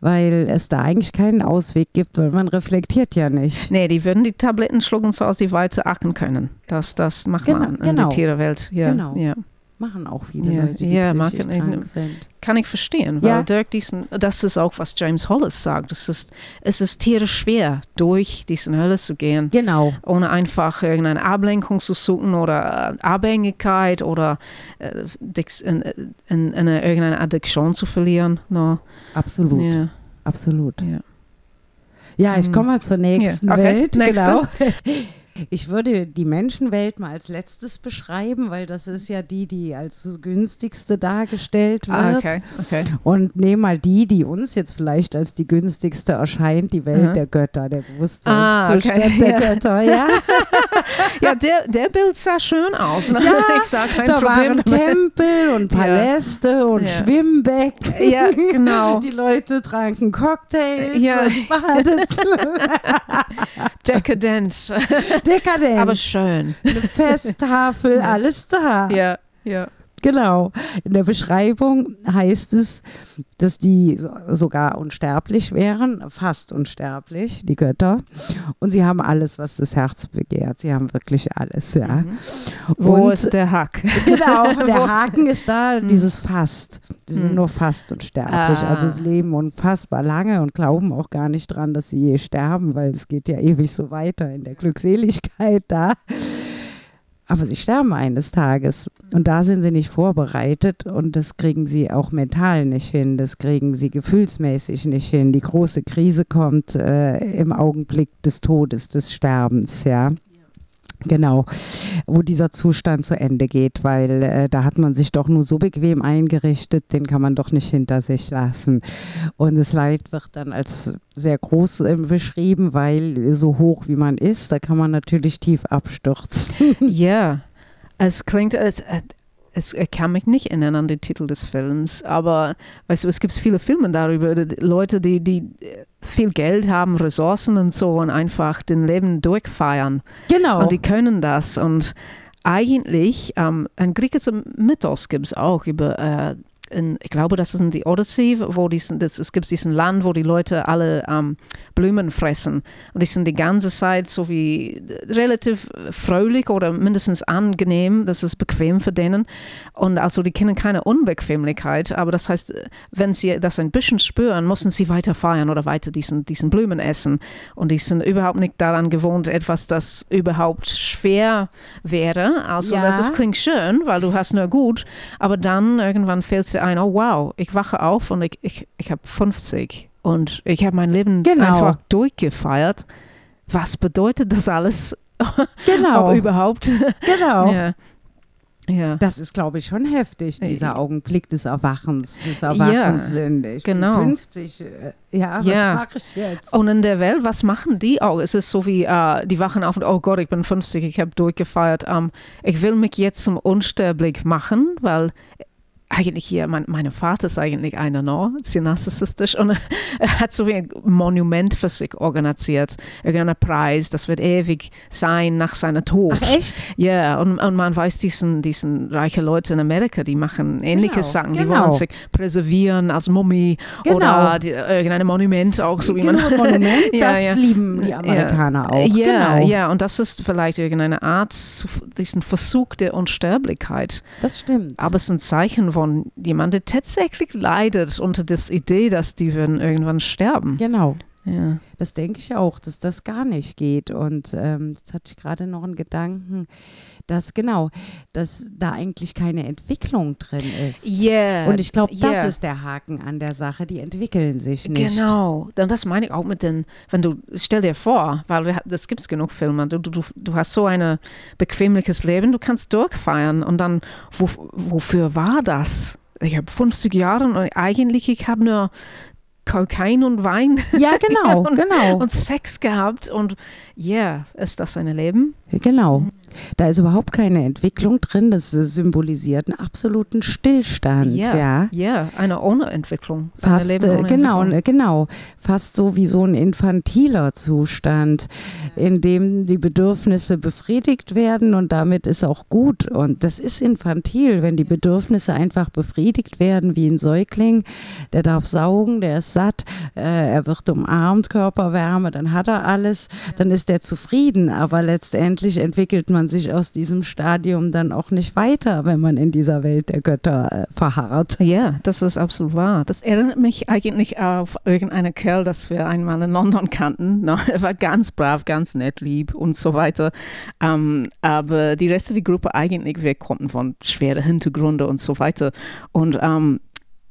weil es da eigentlich keinen Ausweg gibt, weil man reflektiert ja nicht. Nee, die würden die Tabletten schlucken, so als sie weiter acken können. Das, das macht Genau, man in genau. die Tierwelt. Ja, Genau. ja. Machen auch viele Ja, Leute, die ja, psychisch krank sind. Kann ich verstehen, weil Ja. Dirk diesen, das ist auch, was James Hollis sagt. Es ist, es ist tierisch schwer, durch diesen Hölle zu gehen, Genau, ohne einfach irgendeine Ablenkung zu suchen oder äh, Abhängigkeit oder äh, in, in, in eine, irgendeine Addiktion zu verlieren. No. absolut, Ja, absolut. ja. Ja, ich Mhm. komme mal zur nächsten okay, Welt. nächste. Genau. Ich würde die Menschenwelt mal als letztes beschreiben, weil das ist ja die, die als günstigste dargestellt wird. Ah, okay, okay. Und nehme mal die, die uns jetzt vielleicht als die günstigste erscheint, die Welt Mhm. der Götter, der Ah, Bewusstseinszustand okay, der ja. Götter. Ja, Ja, der, der Bild sah schön aus. Ne? Ja, ich sah kein da Problem waren damit. Tempel und Ja. Paläste und Ja. Schwimmbecken. Ja, genau. Die Leute tranken Cocktails Ja. und badeten. Dekadent. Dekadent. Aber schön. eine Festtafel, alles da. Ja, ja. Genau. In der Beschreibung heißt es, dass die so- sogar unsterblich wären, fast unsterblich, die Götter. Und sie haben alles, was das Herz begehrt. Sie haben wirklich alles, ja. Mhm. Wo Und- ist der Hack? Genau, der Haken ist da, dieses fast. Sie sind Hm. nur fast unsterblich. Ah. Also sie leben unfassbar lange und glauben auch gar nicht dran, dass sie je sterben, weil es geht ja ewig so weiter in der Glückseligkeit da. Aber sie sterben eines Tages und da sind sie nicht vorbereitet und das kriegen sie auch mental nicht hin, das kriegen sie gefühlsmäßig nicht hin. Die große Krise kommt äh, im Augenblick des Todes, des Sterbens, ja. Genau, wo dieser Zustand zu Ende geht, weil äh, da hat man sich doch nur so bequem eingerichtet, den kann man doch nicht hinter sich lassen. Und das Leid wird dann als sehr groß äh, beschrieben, weil so hoch wie man ist, da kann man natürlich tief abstürzen. Ja, es klingt, es, äh, ich kann mich nicht erinnern an den Titel des Films, aber weißt du, es gibt viele Filme darüber, Leute, die, die viel Geld haben, Ressourcen und so und einfach den Leben durchfeiern. Genau. Und die können das und eigentlich ähm, ein griechischer Mythos gibt es auch über äh, in, ich glaube, das ist in die Odyssey, wo diesen, das, es gibt diesen Land, wo die Leute alle ähm, Blumen fressen. Und die sind die ganze Zeit so wie relativ fröhlich oder mindestens angenehm. Das ist bequem für denen. Und also die kennen keine Unbequemlichkeit. Aber das heißt, wenn sie das ein bisschen spüren, müssen sie weiter feiern oder weiter diesen, diesen Blumen essen. Und die sind überhaupt nicht daran gewohnt, etwas, das überhaupt schwer wäre. Also Ja. das, das klingt schön, weil du hast nur gut. Aber dann irgendwann fällt ein, oh wow, ich wache auf und ich, ich, ich habe 50 und ich habe mein Leben Genau. einfach durchgefeiert. Was bedeutet das alles? Genau. Ob überhaupt? Genau. ja. Ja. Das ist, glaube ich, schon heftig, dieser Äh, Augenblick des Erwachens, des Erwachens. in ich genau. bin 50, äh, ja, was Ja. mache ich jetzt? Und in der Welt, was machen die auch? Es ist so wie, äh, die wachen auf und, oh Gott, ich bin 50, ich habe durchgefeiert. Ähm, ich will mich jetzt zum Unsterblich machen, weil eigentlich hier, mein, mein Vater ist eigentlich einer noch, sehr narzisstisch und er hat so ein Monument für sich organisiert, irgendeinen Preis, das wird ewig sein nach seiner Tod. Ach echt? Ja, und, und man weiß, diesen, diesen reichen Leute in Amerika, die machen ähnliche Genau, Sachen. Die genau. wollen sich präservieren als Mumie Genau. oder die, irgendein Monument auch, so wie genau, man. Monument, Ja, das ja. lieben die Amerikaner auch. Ja, genau. ja, und das ist vielleicht irgendeine Art, diesen Versuch der Unsterblichkeit. Das stimmt. Aber es ist ein Zeichen von jemandem, der tatsächlich leidet unter der Idee, dass die würden irgendwann sterben. genau. Ja. Das denke ich auch, dass das gar nicht geht. Und ähm, jetzt hatte ich gerade noch einen Gedanken, dass genau, dass da eigentlich keine Entwicklung drin ist. Yeah, Und ich glaube, das yeah. ist der Haken an der Sache. Die entwickeln sich nicht. Genau, dann das meine ich auch mit den, wenn du, stell dir vor, weil wir, das gibt es genug Filme, du, du, du hast so ein bequemliches Leben, du kannst durchfeiern und dann, wo, wofür war das? Ich habe 50 Jahre und eigentlich, ich habe nur Kokain und Wein Ja, genau, und, genau. und Sex gehabt und ja, yeah, ist das ein Leben? Genau. Da ist überhaupt keine Entwicklung drin. Das symbolisiert einen absoluten Stillstand. Ja, Ja. ja, eine ohne Entwicklung. Fast, äh, ohne genau, Entwicklung. äh, genau. Fast so wie so ein infantiler Zustand, in dem die Bedürfnisse befriedigt werden und damit ist auch gut. Und das ist infantil, wenn die Bedürfnisse einfach befriedigt werden, wie ein Säugling. Der darf saugen, der ist satt, äh, er wird umarmt, Körperwärme, dann hat er alles, dann ist er zufrieden. Aber letztendlich entwickelt man sich aus diesem Stadium dann auch nicht weiter, wenn man in dieser Welt der Götter äh, verharrt. Ja, das ist absolut wahr. Das erinnert mich eigentlich auf irgendeinen Kerl, das wir einmal in London kannten. No, er war ganz brav, ganz nett, lieb und so weiter. Ähm, aber die Rest der Gruppe eigentlich, wir konnten von schweren Hintergründen und so weiter. Und ähm,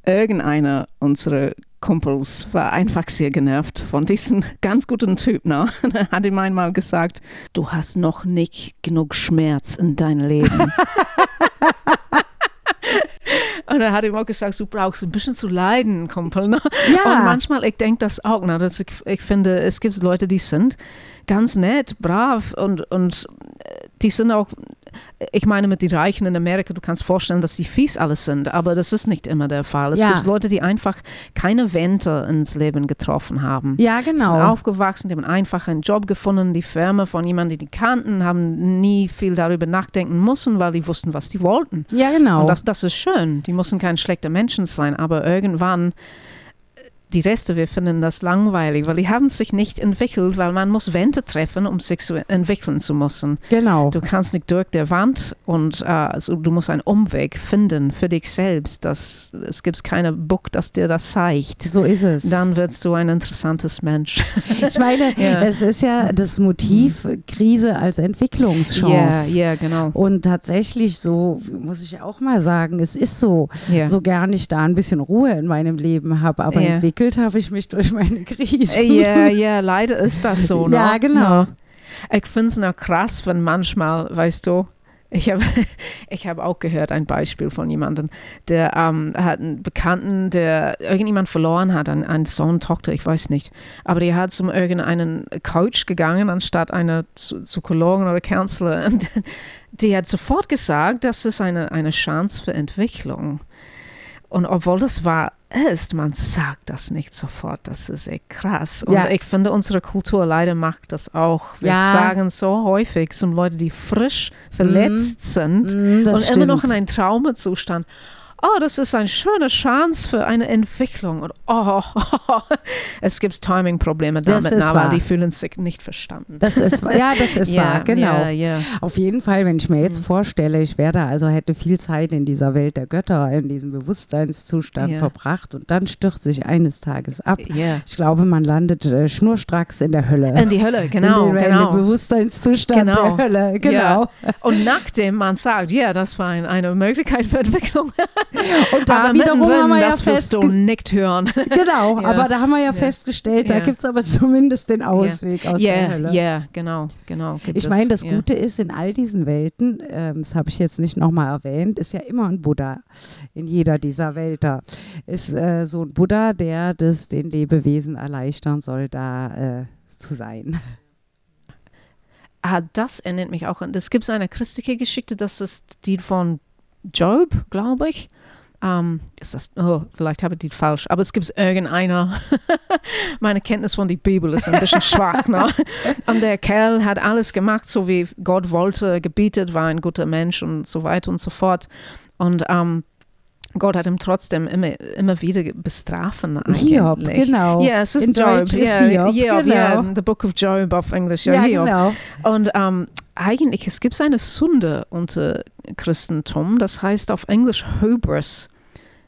irgendeiner unserer Kumpels war einfach sehr genervt von diesem ganz guten Typ. Ne? Er hat ihm einmal gesagt, du hast noch nicht genug Schmerz in deinem Leben. Und er hat ihm auch gesagt, du brauchst ein bisschen zu leiden, Kumpel. Ne? Ja. Und manchmal, ich denke das auch, ne? dass ich, ich finde, es gibt Leute, die sind ganz nett, brav und, und äh, die sind auch, ich meine mit den Reichen in Amerika, du kannst vorstellen, dass die fies alles sind, aber das ist nicht immer der Fall. Es Ja. gibt Leute, die einfach keine Wente ins Leben getroffen haben. Ja, Sind genau. aufgewachsen, die haben einfach einen Job gefunden, die Firma von jemandem, die die kannten, haben nie viel darüber nachdenken müssen, weil die wussten, was die wollten. Ja, genau. Und das, das ist schön. Die müssen kein schlechter Menschen sein, aber irgendwann, die Reste, wir finden das langweilig, weil die haben sich nicht entwickelt, weil man muss Wände treffen, um sich zu entwickeln zu müssen. genau. Du kannst nicht durch der Wand und äh, also du musst einen Umweg finden für dich selbst. Das, es gibt keine Buch, das dir das zeigt. So ist es. Dann wirst du ein interessantes Mensch. ich meine, Ja. es ist ja das Motiv Krise als Ja, Entwicklungschance. ja, genau. Und tatsächlich so, muss ich auch mal sagen, es ist so, Ja. so gern ich da ein bisschen Ruhe in meinem Leben habe, aber Ja. entwickelt habe ich mich durch meine Krise. Äh, Ja, ja, leider ist das so. Ne? Ja, genau. Ne? Ich finde es noch krass, wenn manchmal, weißt du, ich habe ich hab auch gehört, ein Beispiel von jemandem, der ähm, hat einen Bekannten, der irgendjemand verloren hat, einen, einen Sohn, Tochter, ich weiß nicht. Aber der hat zum irgendeinen Coach gegangen, anstatt eine Psy- Psychologin oder Counselor. Und die hat sofort gesagt, das ist eine, eine Chance für Entwicklung. Und obwohl das wahr ist, man sagt das nicht sofort. Das ist echt krass. Und Ja. ich finde, unsere Kultur leider macht das auch. Wir Ja. sagen so häufig zum Leute, die frisch verletzt sind Mm, das und immer noch in stimmt. einem Traumazustand. Oh, das ist eine schöne Chance für eine Entwicklung. Und oh, es gibt Timing-Probleme damit, weil wahr. die fühlen sich nicht verstanden. Das ist, ja, das ist ja, wahr, genau. Ja, ja. Auf jeden Fall, wenn ich mir Mhm. jetzt vorstelle, ich werde also hätte viel Zeit in dieser Welt der Götter, in diesem Bewusstseinszustand verbracht und dann stürzt sich eines Tages ab. Ich glaube, man landet äh, schnurstracks in der Hölle. In die Hölle, genau, in den, genau. In den Bewusstseinszustand Genau. der Hölle, genau. Und nachdem man sagt, ja, das war ein, eine Möglichkeit für Entwicklung, Und da aber wiederum haben wir ja das wirst du nicht hören. Genau, Ja. aber da haben wir ja, Ja. festgestellt, da Ja. gibt es aber zumindest den Ausweg aus der Hölle. ja, genau, genau. gibt Ich es, meine, das. Gute ist, in all diesen Welten, ähm, das habe ich jetzt nicht nochmal erwähnt, ist ja immer ein Buddha in jeder dieser Welter. Ist äh, so ein Buddha, der das den Lebewesen erleichtern soll, da äh, zu sein. Ah, das erinnert mich auch an. Es gibt eine christliche Geschichte, das ist die von Job, glaube ich. Ähm, ist das, oh, vielleicht habe ich die falsch, aber es gibt irgendeiner. Meine Kenntnis von der Bibel ist ein bisschen schwach. Ne? Und der Kerl hat alles gemacht, so wie Gott wollte, gebietet, war ein guter Mensch und so weiter und so fort. Und ähm, Gott hat ihn trotzdem immer, immer wieder bestrafen. Hiob, eigentlich. genau. Ja, es ist In Job. Deutsch ist ja, Hiob, Hiob, genau. ja, the Book of Job auf Englisch. Ja, Hiob. genau. Und ähm, eigentlich, es gibt eine Sünde unter Christentum, das heißt auf Englisch Hybris.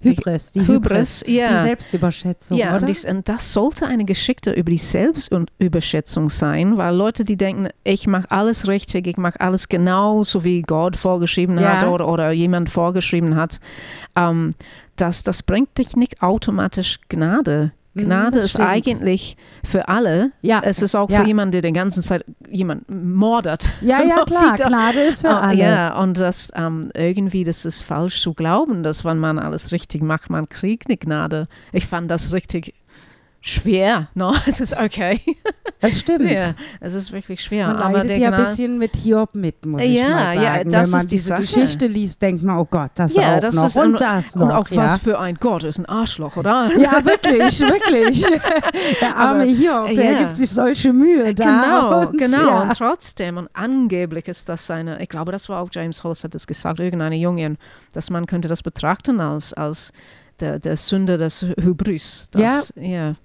Hybris, die Hybris. Hybris, ja. Die Selbstüberschätzung, ja, oder? und, dies, und das sollte eine Geschichte über die Selbstüberschätzung sein, weil Leute, die denken, ich mache alles richtig, ich mache alles genau, so wie Gott vorgeschrieben Ja. hat oder, oder jemand vorgeschrieben hat, ähm, das, das bringt dich nicht automatisch Gnade. Mhm, Gnade das ist stimmt. eigentlich für alle. ja, Es ist auch Ja. für jemanden, der die ganze Zeit jemanden mordet. ja, ja, klar, wieder. Gnade ist für Ah, alle. Ja, und das ähm, irgendwie, das ist falsch zu glauben, dass wenn man alles richtig macht, man kriegt eine Gnade. Ich fand das richtig schwer. No, es ist okay. Das stimmt. ja, es ist wirklich schwer. Man aber leidet der ja ein bisschen mit Hiob mit, muss ich Ja, mal ja, sagen. das Wenn man die diese Sache. Geschichte liest, denkt man, oh Gott, das ja, auch das noch ist und das noch. und auch ja. was für ein Gott ist ein Arschloch, oder? Ja, wirklich, wirklich. Der arme Aber, Hiob, der ja. gibt sich solche Mühe da. Genau, und, genau. Ja. Und trotzdem, und angeblich ist das eine, ich glaube, das war auch James Hollis hat das gesagt, irgendeine Junge, dass man könnte das betrachten als, als der, der Sünde des Hybris. Das, ja.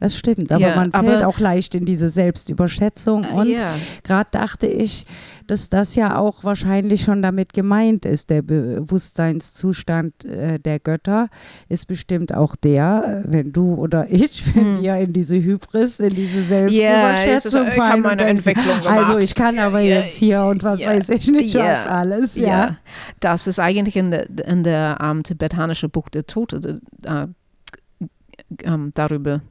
Das stimmt, aber Ja, man aber- fällt auch leicht in diese Selbstüberschätzung. Und ja. gerade dachte ich, dass das ja auch wahrscheinlich schon damit gemeint ist. Der Bewusstseinszustand äh, der Götter ist bestimmt auch der, äh, wenn du oder ich, wenn Hm. wir in diese Hybris, in diese Selbstüberschätzung ich fallen denken, Entwicklung gemacht. Also ich kann aber Ja, jetzt hier und was weiß ich nicht was alles. Ja. Das ist eigentlich in der, in der ähm, tibetanischen Buch der Tote äh, ähm, darüber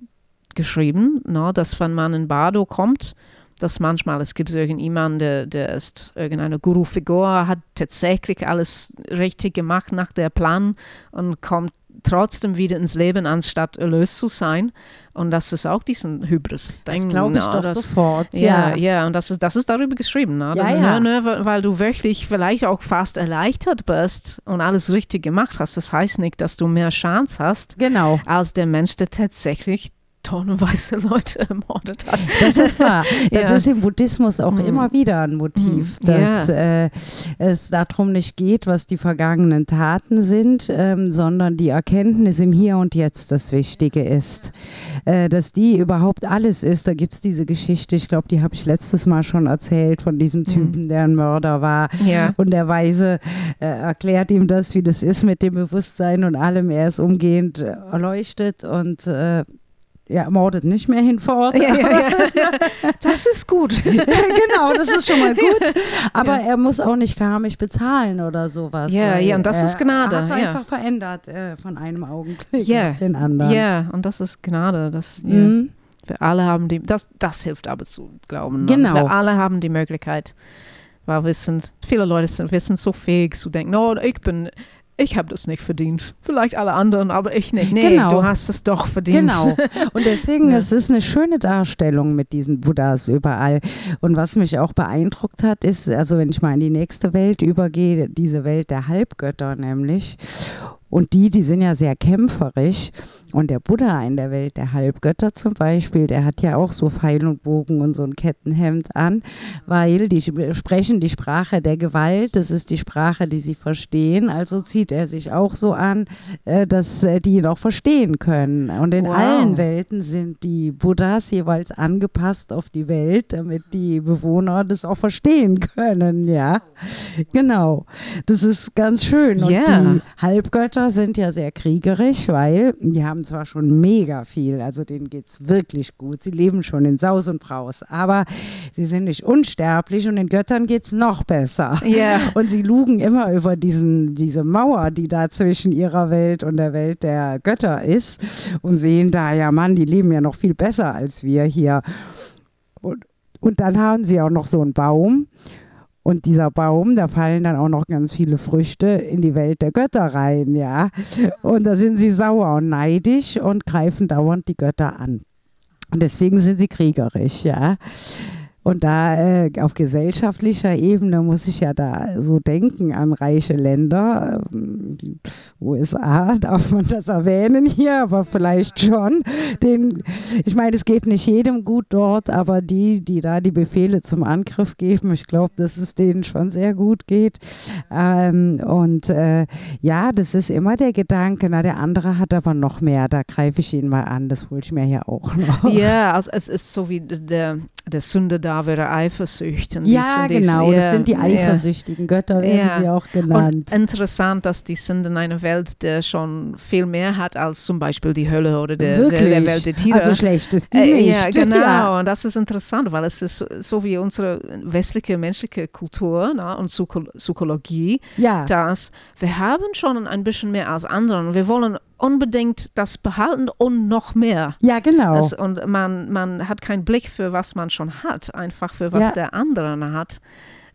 geschrieben, no, dass wenn man in Bardo kommt, dass manchmal es gibt irgendjemanden, der, der ist irgendeine Guru-Figur, hat tatsächlich alles richtig gemacht nach der Plan und kommt trotzdem wieder ins Leben, anstatt erlöst zu sein. Und das ist auch diesen Hybris. Das glaube ich doch sofort. ja, Ja, ja, und das ist, das ist darüber geschrieben. Ne? Ja, ja. Nur, weil- weil du wirklich vielleicht auch fast erleichtert bist und alles richtig gemacht hast. Das heißt nicht, dass du mehr Chance hast genau. als der Mensch, der tatsächlich tonnenweise Leute ermordet hat. Das ist wahr. Das Ja. ist im Buddhismus auch Mhm. immer wieder ein Motiv, Mhm. dass äh, es darum nicht geht, was die vergangenen Taten sind, ähm, sondern die Erkenntnis im Hier und Jetzt das Wichtige ist. Äh, dass die überhaupt alles ist. Da gibt es diese Geschichte, ich glaube, die habe ich letztes Mal schon erzählt, von diesem Typen, der ein Mörder war. Ja. Und der Weise äh, erklärt ihm das, wie das ist mit dem Bewusstsein und allem. Er ist umgehend äh, erleuchtet und äh, er mordet nicht mehr hinfort. Ja, ja, ja. Das ist gut. genau, das ist schon mal gut. Aber er muss auch nicht karmisch bezahlen oder sowas. Ja, ja, und das ist Gnade, Er hat ja. einfach verändert äh, von einem Augenblick auf den anderen. Ja, und das ist Gnade. Das, ja. Mhm. Wir alle haben die, das, das hilft aber zu glauben. Genau. Wir alle haben die Möglichkeit, weil wir sind, viele Leute sind, wir sind so fähig zu denken, no, ich bin, ich habe das nicht verdient. Vielleicht alle anderen, aber ich nicht. Nee, Genau. du hast es doch verdient. Genau. Und deswegen, Ja. es ist eine schöne Darstellung mit diesen Buddhas überall. Und was mich auch beeindruckt hat, ist, also wenn ich mal in die nächste Welt übergehe, diese Welt der Halbgötter nämlich. Und die, die sind ja sehr kämpferisch. Und der Buddha in der Welt der Halbgötter zum Beispiel, der hat ja auch so Pfeil und Bogen und so ein Kettenhemd an, weil die sprechen die Sprache der Gewalt. Das ist die Sprache, die sie verstehen. Also zieht er sich auch so an, äh, dass äh, die ihn auch verstehen können. Und in Wow. allen Welten sind die Buddhas jeweils angepasst auf die Welt, damit die Bewohner das auch verstehen können. Ja, genau. Das ist ganz schön. Und Ja. die Halbgötter sind ja sehr kriegerisch, weil die haben zwar schon mega viel, also denen geht es wirklich gut. Sie leben schon in Saus und Braus, aber sie sind nicht unsterblich und den Göttern geht es noch besser. Ja. Und sie lugen immer über diesen, diese Mauer, die da zwischen ihrer Welt und der Welt der Götter ist und sehen da, ja Mann, die leben ja noch viel besser als wir hier. Und, und dann haben sie auch noch so einen Baum. Und dieser Baum, da fallen dann auch noch ganz viele Früchte in die Welt der Götter rein, ja. Und da sind sie sauer und neidisch und greifen dauernd die Götter an. Und deswegen sind sie kriegerisch, ja. Und da äh, auf gesellschaftlicher Ebene muss ich ja da so denken an reiche Länder. Ähm, USA, darf man das erwähnen hier, aber vielleicht schon. Den, ich meine, es geht nicht jedem gut dort, aber die, die da die Befehle zum Angriff geben, ich glaube, dass es denen schon sehr gut geht. Ähm, und äh, ja, das ist immer der Gedanke, na, der andere hat aber noch mehr, da greife ich ihn mal an, das hole ich mir ja auch noch. Ja, also es ist so wie der, der Sünde da wäre Eifersucht. Und Ja, dies- dies- genau, ja, das sind die ja. eifersüchtigen Götter, werden Ja. sie auch Und genannt. interessant, dass die sind in einer Welt, der schon viel mehr hat als zum Beispiel die Hölle oder der, der, der Welt der Tiere. Also schlecht ist die Äh, nicht. Ja, genau. Ja. Und das ist interessant, weil es ist so, wie unsere westliche menschliche Kultur ne, und Psycho Psychologie, ja. dass wir haben schon ein bisschen mehr als andere und wir wollen unbedingt das behalten und noch mehr. ja, genau. Es, und man, man hat keinen Blick für was man schon hat, einfach für was Ja. der andere hat.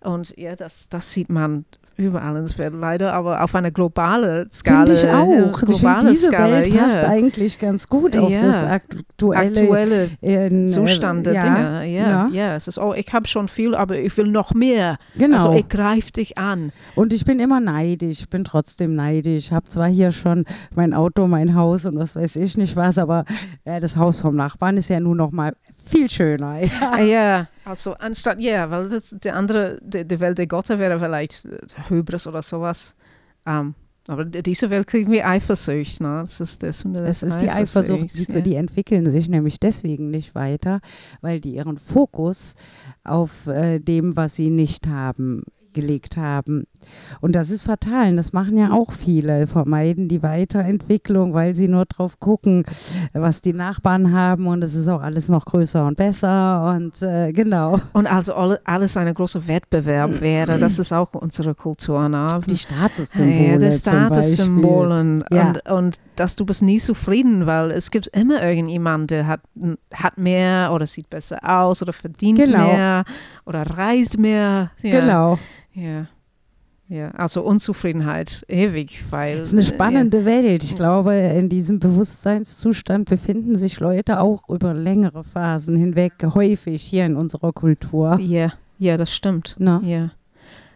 Und ja, das, das sieht man überall in der Welt leider, aber auf einer globalen Skala. Finde ich auch. Ich finde, diese Skala, Welt ja. passt eigentlich ganz gut auf Ja. das aktuelle aktuelle in, äh, Zustände, ja, Dinge. Ja, ne? ja. Es ist, oh, ich habe schon viel, aber ich will noch mehr. Genau. Also ich greife dich an. Und ich bin immer neidisch, ich bin trotzdem neidisch. Ich habe zwar hier schon mein Auto, mein Haus und was weiß ich nicht was, aber äh, das Haus vom Nachbarn ist ja nun noch mal viel schöner. Ja. Äh, Ja, also anstatt, ja, weil das, die andere, die, die Welt der Götter wäre vielleicht äh, Hybris oder sowas. Ähm, aber die- diese Welt kriegen wir Eifersucht, ne? Das ist das. Es ist die Eifersucht, die, ja. die entwickeln sich nämlich deswegen nicht weiter, weil die ihren Fokus auf äh, dem, was sie nicht haben, gelegt haben. Und das ist fatal. Und das machen ja auch viele, vermeiden die Weiterentwicklung, weil sie nur drauf gucken, was die Nachbarn haben. Und es ist auch alles noch größer und besser. Und äh, genau. Und also alle, alles ein großer Wettbewerb wäre, das ist auch unsere Kultur, ne? Die Statussymbole. Ja, die Statussymbolen. Ja. Und, und dass du bist nie zufrieden, weil es gibt immer irgendjemand, der hat, hat mehr oder sieht besser aus oder verdient Genau. mehr oder reist mehr. Ja. Genau. Ja. Ja, also Unzufriedenheit ewig, weil. Es ist eine spannende Welt. Ich glaube, in diesem Bewusstseinszustand befinden sich Leute auch über längere Phasen hinweg häufig hier in unserer Kultur. Ja, ja, das stimmt. Ne? Ja.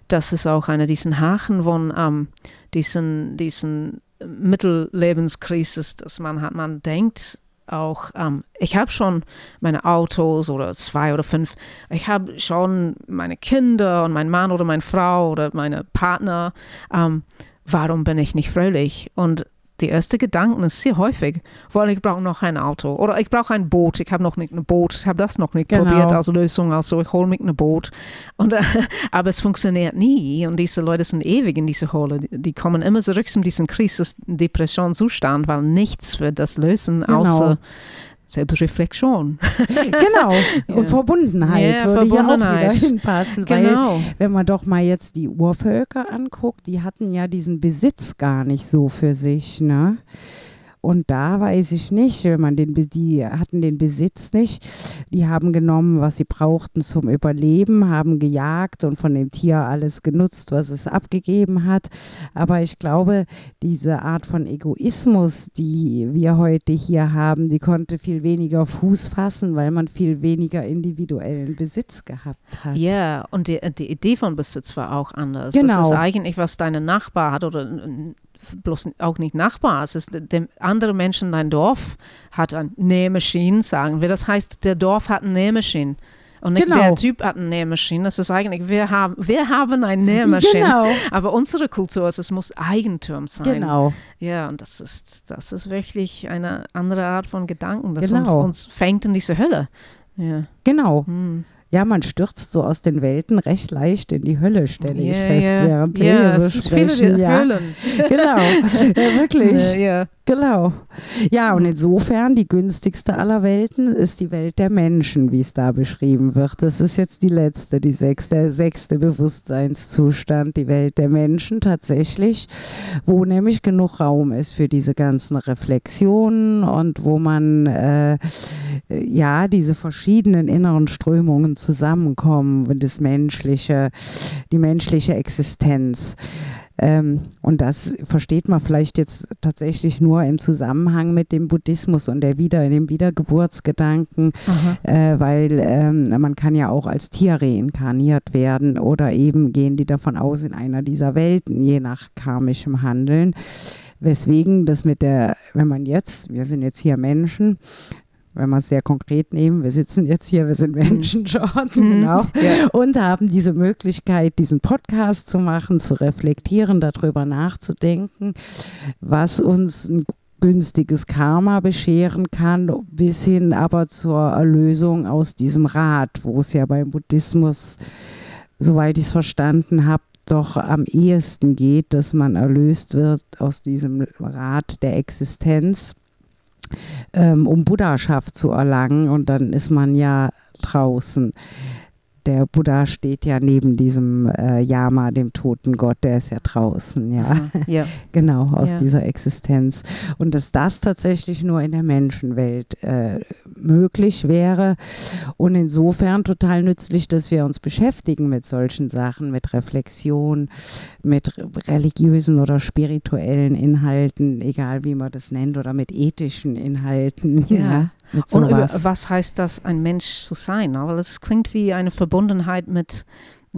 Das ist auch einer diesen Haken von ähm, diesen, diesen Mittellebenskrisen, dass man hat, man denkt auch, ähm, ich habe schon meine Autos oder zwei oder fünf, ich habe schon meine Kinder und mein Mann oder meine Frau oder meine Partner, ähm, warum bin ich nicht fröhlich? Und die erste Gedanken ist sehr häufig, weil ich brauche noch ein Auto oder ich brauche ein Boot. Ich habe noch nicht ein Boot, ich habe das noch nicht Genau. probiert als Lösung, also ich hole mir ein Boot. Und, äh, aber es funktioniert nie und diese Leute sind ewig in dieser Hole. Die, kommen immer zurück zu diesem Krise-Depression-Zustand, weil nichts wird das lösen, Genau. außer Selbstreflexion. Genau. Und Ja. Verbundenheit Ja, würde hier auch Verbundenheit. wieder hinpassen. Weil Genau. wenn man doch mal jetzt die Urvölker anguckt, die hatten ja diesen Besitz gar nicht so für sich. Ne? Und da weiß ich nicht, wenn man den, die hatten den Besitz nicht. Die haben genommen, was sie brauchten zum Überleben, haben gejagt und von dem Tier alles genutzt, was es abgegeben hat. Aber ich glaube, diese Art von Egoismus, die wir heute hier haben, die konnte viel weniger Fuß fassen, weil man viel weniger individuellen Besitz gehabt hat. Ja, und die, die Idee von Besitz war auch anders. Genau. Das ist eigentlich, was deine Nachbar hat oder bloß auch nicht Nachbar. Es ist dem andere Menschen, dein Dorf hat eine Nähmaschine, sagen wir. Das heißt, der Dorf hat eine Nähmaschine. Und nicht Genau. der Typ hat eine Nähmaschine. Das ist eigentlich, wir haben, wir haben eine Nähmaschine. Genau. Aber unsere Kultur ist, es muss Eigentum sein. Genau. Ja, und das ist, das ist wirklich eine andere Art von Gedanken, das Genau. uns, uns fängt in diese Hölle. Ja. Genau. Hm. Ja, man stürzt so aus den Welten recht leicht in die Hölle, stelle ich Ja, fest, ja. während wir ja, hier so sprechen. ja. Höhlen. Genau, ja, wirklich. Ja, Genau. Ja, und insofern die günstigste aller Welten ist die Welt der Menschen, wie es da beschrieben wird. Das ist jetzt die letzte, die sechste, der sechste Bewusstseinszustand, die Welt der Menschen tatsächlich, wo nämlich genug Raum ist für diese ganzen Reflexionen und wo man äh, ja diese verschiedenen inneren Strömungen zusammenkommen, das menschliche, die menschliche Existenz. Ähm, und das versteht man vielleicht jetzt tatsächlich nur im Zusammenhang mit dem Buddhismus und der Wieder, dem Wiedergeburtsgedanken, äh, weil ähm, man kann ja auch als Tier reinkarniert werden oder eben gehen die davon aus in einer dieser Welten, je nach karmischem Handeln. Weswegen das mit der, wenn man jetzt, wir sind jetzt hier Menschen, wenn man es sehr konkret nehmen, wir sitzen jetzt hier, wir sind Menschen schon, Mhm. genau, Ja. und haben diese Möglichkeit, diesen Podcast zu machen, zu reflektieren, darüber nachzudenken, was uns ein günstiges Karma bescheren kann, bis hin aber zur Erlösung aus diesem Rad, wo es ja beim Buddhismus, soweit ich es verstanden habe, doch am ehesten geht, dass man erlöst wird aus diesem Rad der Existenz, ähm, um Buddhaschaft zu erlangen. Und dann ist man ja draußen. Der Buddha steht ja neben diesem äh, Yama, dem toten Gott, der ist ja draußen, ja. Ja. Genau, aus Ja. dieser Existenz. Und dass das tatsächlich nur in der Menschenwelt äh, möglich wäre. Und insofern total nützlich, dass wir uns beschäftigen mit solchen Sachen, mit Reflexion, mit religiösen oder spirituellen Inhalten, egal wie man das nennt, oder mit ethischen Inhalten. Ja. Ja. Mit Und über, was heißt das, ein Mensch zu sein? Weil es klingt wie eine Verbundenheit mit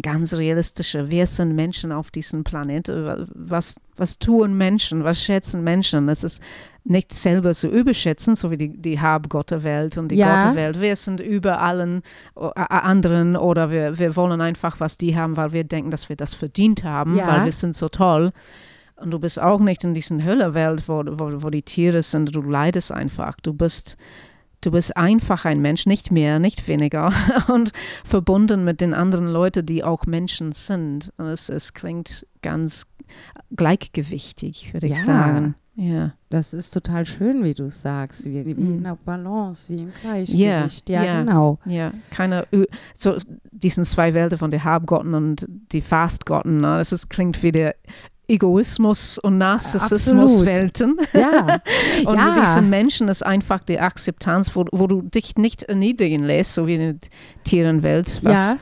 ganz realistischer, wir sind Menschen auf diesem Planeten. Was, was tun Menschen? Was schätzen Menschen? Es ist nicht selber zu überschätzen, so wie die, die Habgottewelt und die Ja. Gottewelt. Wir sind über allen anderen oder wir, wir wollen einfach, was die haben, weil wir denken, dass wir das verdient haben, Ja. weil wir sind so toll. Und du bist auch nicht in diesen Höllewelt, wo, wo, wo die Tiere sind. Du leidest einfach. Du bist, du bist einfach ein Mensch, nicht mehr, nicht weniger. Und verbunden mit den anderen Leuten, die auch Menschen sind. Und es, es klingt ganz gleichgewichtig, würde ich Ja. sagen. Ja. Das ist total schön, wie du es sagst, wie, wie Mhm. in einer Balance, wie im Gleichgewicht. Ja, ja. genau. Ja, keine, so diesen zwei Welten von den Habgotten und die Fastgotten, ne? das ist, klingt wie der Egoismus und Narzissmus-Welten. Ja, Und Ja. diesen Menschen ist einfach die Akzeptanz, wo, wo du dich nicht erniedrigen lässt, so wie in der Tierenwelt, was ja,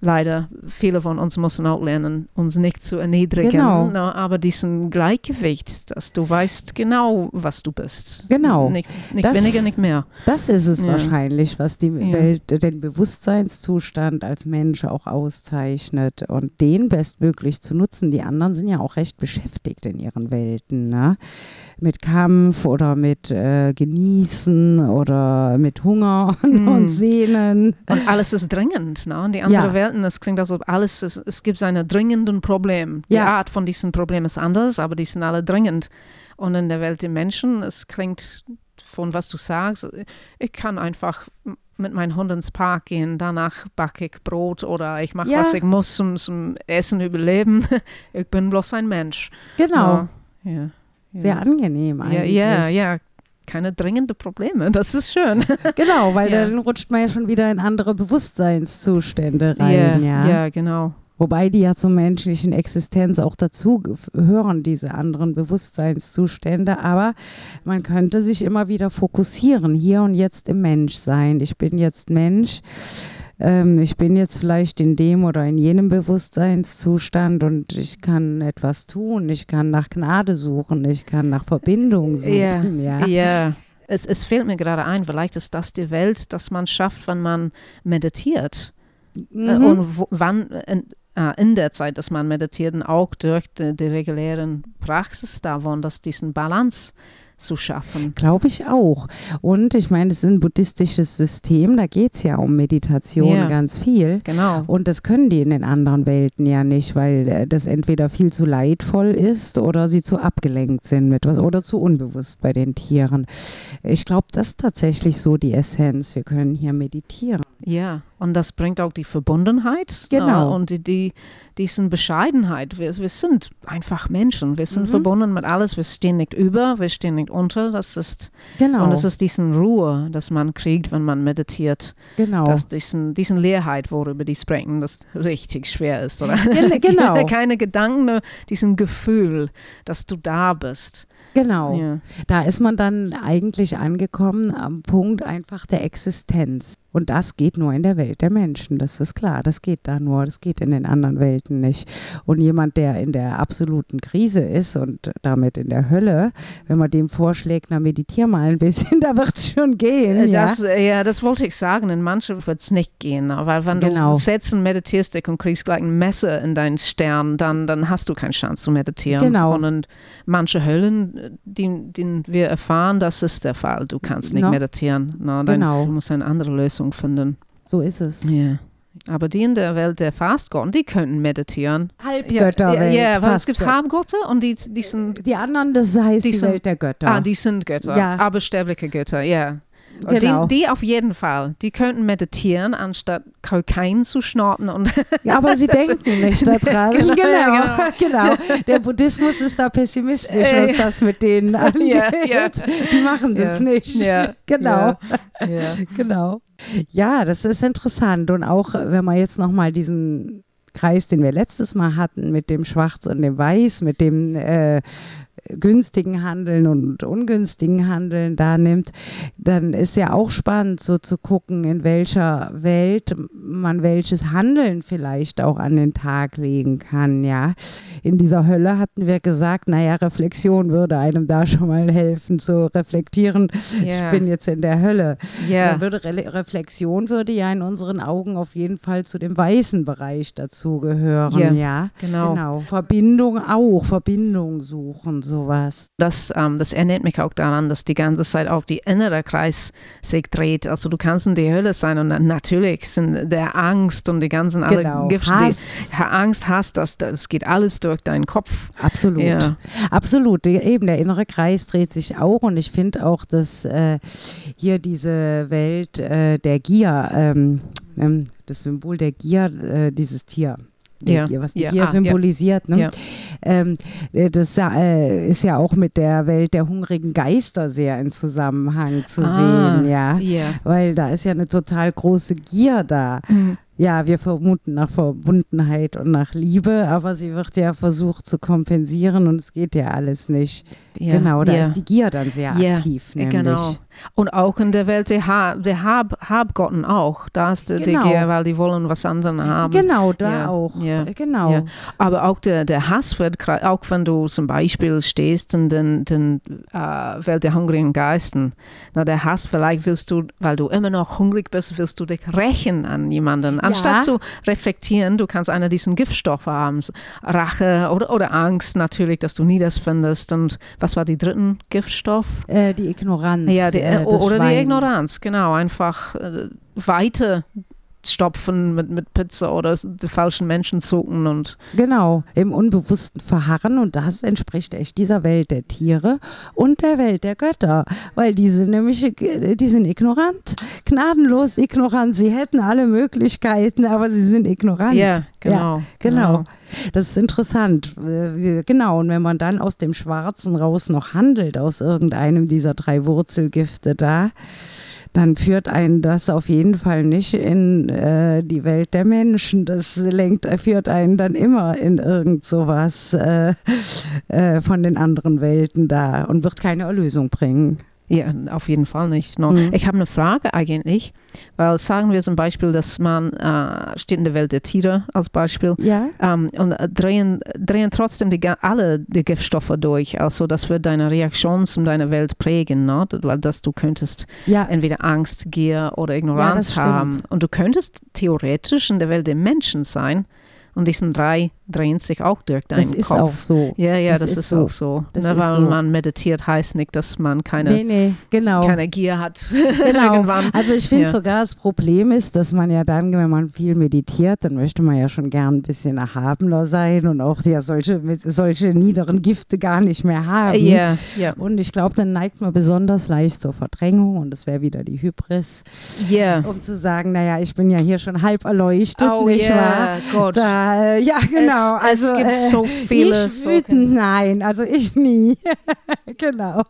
leider viele von uns müssen auch lernen, uns nicht zu erniedrigen. Genau. ne, aber diesen Gleichgewicht, dass du weißt genau, was du bist. Genau. Nicht, nicht Das- weniger, nicht mehr. das ist es Ja. wahrscheinlich, was die Ja. Welt, den Bewusstseinszustand als Mensch auch auszeichnet und den bestmöglich zu nutzen. Die anderen sind ja auch recht beschäftigt in ihren Welten, ne? mit Kampf oder mit äh, Genießen oder mit Hunger Mm. und Sehnen. Und alles ist dringend. Ne? Und die anderen Ja. Welten, es klingt, als ob alles, ist, es gibt ein dringenden Problem. Die Ja. Art von diesem Problem ist anders, aber die sind alle dringend. Und in der Welt der Menschen, es klingt von was du sagst, ich kann einfach mit meinem Hund ins Park gehen, danach backe ich Brot oder ich mache, Ja. was ich muss zum, zum Essen überleben. ich bin bloß ein Mensch. Genau, Ja. Ja. Sehr angenehm eigentlich. ja, ja. Keine dringenden Probleme, das ist schön. Genau, weil Ja. dann rutscht man ja schon wieder in andere Bewusstseinszustände rein. ja. ja, genau. Wobei die ja zur menschlichen Existenz auch dazu gehören, diese anderen Bewusstseinszustände. Aber man könnte sich immer wieder fokussieren, hier und jetzt im Menschsein. Ich bin jetzt Mensch. Ähm, ich bin jetzt vielleicht in dem oder in jenem Bewusstseinszustand und ich kann etwas tun. Ich kann nach Gnade suchen. Ich kann nach Verbindung suchen. Ja. Ja. Es, es fällt mir gerade ein, vielleicht ist das die Welt, dass man schafft, wenn man meditiert. Äh, Mhm. Und wo, wann, äh, äh, in der Zeit, dass man meditiert auch durch die, die regulären Praxis davon, dass diesen Balance zu schaffen. Glaube ich auch. Und ich meine, es ist ein buddhistisches System, da geht es ja um Meditation Ja. ganz viel. Genau. Und das können die in den anderen Welten ja nicht, weil äh, das entweder viel zu leidvoll ist oder sie zu abgelenkt sind mit was oder zu unbewusst bei den Tieren. Ich glaube, das ist tatsächlich so die Essenz. Wir können hier meditieren. Ja, und das bringt auch die Verbundenheit Genau. äh, und die, die, diesen Bescheidenheit. Wir, wir sind einfach Menschen. Wir sind Mhm. verbunden mit alles. Wir stehen nicht über, wir stehen nicht unter. Das ist, Genau. Und es ist diesen Ruhe, das man kriegt, wenn man meditiert. genau. Dass diesen, diesen Leerheit, worüber die sprechen, das richtig schwer ist. Oder? Gen- genau. Keine Gedanken, nur diesen Gefühl, dass du da bist. genau. Ja. Da ist man dann eigentlich angekommen am Punkt einfach der Existenz. Und das geht nur in der Welt der Menschen, das ist klar. Das geht da nur, das geht in den anderen Welten nicht. Und jemand, der in der absoluten Krise ist und damit in der Hölle, wenn man dem vorschlägt, na meditier mal ein bisschen, da wird es schon gehen. Äh, ja? Das, äh, ja, das wollte ich sagen. In manchen wird es nicht gehen. Weil wenn Genau. du sitzt und meditierst und kriegst gleich ein Messer in deinen Stern, dann, dann hast du keine Chance zu meditieren. Genau. Und in manche Höllen, die, die wir erfahren, das ist der Fall. Du kannst nicht No. meditieren. No, dann, Genau. Du musst eine andere Lösung finden. so ist es. Ja. Aber die in der Welt der Fastgott, die können meditieren. Ja, Halbgötterwelt. ja, ja, weil es gibt Halbgötter und die, die sind Die anderen, das heißt Die die, sind- Welt der Götter. Ah, die sind Götter, Ja. aber sterbliche Götter, ja. Genau. Die, die auf jeden Fall. Die könnten meditieren, anstatt Kokain zu schnorten und Ja, aber sie denken nicht daran. Genau, genau, genau. Der Buddhismus ist da pessimistisch, Äh, was das mit denen angeht. ja. Die machen das Ja, nicht. ja, Genau, ja. genau. Ja, das ist interessant. Und auch, wenn man jetzt nochmal diesen Kreis, den wir letztes Mal hatten, mit dem Schwarz und dem Weiß, mit dem äh, günstigen Handeln und ungünstigen Handeln da nimmt, dann ist ja auch spannend, so zu gucken, in welcher Welt man welches Handeln vielleicht auch an den Tag legen kann, ja. In dieser Hölle hatten wir gesagt, naja, Reflexion würde einem da schon mal helfen zu reflektieren, Ja. ich bin jetzt in der Hölle. Ja. Dann würde Re Reflexion würde ja in unseren Augen auf jeden Fall zu dem weißen Bereich dazugehören, Ja, ja. genau. Genau. Verbindung auch, Verbindung suchen, sowas. Das, ähm, das erinnert mich auch daran, dass die ganze Zeit auch die innere Kreis sich dreht. Also du kannst in der Hölle sein und natürlich sind der Angst und die ganzen alle Genau. Gifte, Hass. die Angst hast, das, das geht alles durch deinen Kopf. Absolut. Ja. Absolut. Die- Eben, der innere Kreis dreht sich auch und ich finde auch, dass äh, hier diese Welt äh, der Gier, ähm, ähm, das Symbol der Gier, äh, dieses Tier. Ja. Gier, was die Ja. Gier Ah, ja. symbolisiert. Ne? Ja. Ähm, äh, das äh, ist ja auch mit der Welt der hungrigen Geister sehr in Zusammenhang zu Ah, sehen, ja. Ja. Weil da ist ja eine total große Gier da. Mhm. Ja, wir vermuten nach Verbundenheit und nach Liebe, aber sie wird ja versucht zu kompensieren und es geht ja alles nicht. Genau, da ist die Gier dann sehr aktiv. Nämlich. Genau. Und auch in der Welt der, ha der Hab Habgotten auch. Da ist die, Genau. die Gier, weil die wollen was anderes haben. Genau, da Ja, auch. ja, Genau. ja. Aber auch der, der Hass wird, auch wenn du zum Beispiel stehst in den, den äh, Welt der hungrigen Geisten, na, der Hass, vielleicht willst du, weil du immer noch hungrig bist, willst du dich rächen an jemanden. Anstatt zu reflektieren, du kannst einer diesen Giftstoffe haben, Rache oder, oder Angst natürlich, dass du nie das findest. Und was war die dritten Giftstoff? Äh, die Ignoranz. Ja, die, äh, äh, oder die. Ignoranz, genau. Einfach äh, weiter stopfen mit, mit Pizza oder die falschen Menschen suchen und Genau, im Unbewussten verharren und das entspricht echt dieser Welt der Tiere und der Welt der Götter, weil die sind nämlich, äh, die sind ignorant, gnadenlos ignorant. Sie hätten alle Möglichkeiten, aber sie sind ignorant. ja, genau. Genau. Das ist interessant. Genau, und wenn man dann aus dem Schwarzen raus noch handelt, aus irgendeinem dieser drei Wurzelgifte da, dann führt einen das auf jeden Fall nicht in äh, die Welt der Menschen. Das lenkt, führt einen dann immer in irgend sowas äh, äh, von den anderen Welten da und wird keine Erlösung bringen. Ja, auf jeden Fall nicht. No. Mhm. Ich habe eine Frage eigentlich, weil sagen wir zum Beispiel, dass man äh, steht in der Welt der Tiere als Beispiel Ja, ähm, und äh, drehen, drehen trotzdem die, alle die Giftstoffe durch. Also das wird deine Reaktion zu deiner Welt prägen, weil dass du könntest ja, entweder Angst, Gier oder Ignoranz stimmt. haben. Und du könntest theoretisch in der Welt der Menschen sein Und diesen drei drehen sich auch durch deinen Das ist Kopf. auch so. Ja, ja, das, Das ist, ist auch so. Das ne, ist weil so. man meditiert, heißt nicht, dass man keine, Nee, nee, genau. keine Gier hat. Genau. Irgendwann. Also ich finde Ja. sogar das Problem ist, dass man ja dann, wenn man viel meditiert, dann möchte man ja schon gern ein bisschen erhabener sein und auch ja solche, solche niederen Gifte gar nicht mehr haben. Ja, ja. Und ich glaube, dann neigt man besonders leicht zur Verdrängung und das wäre wieder die Hybris, Ja. um zu sagen, naja, ich bin ja hier schon halb erleuchtet, Oh nicht wahr? ja, Gott. Da, äh, ja, genau. Es- es also, gibt äh, so viele Ich solche- wütend, nein, also ich nie. genau.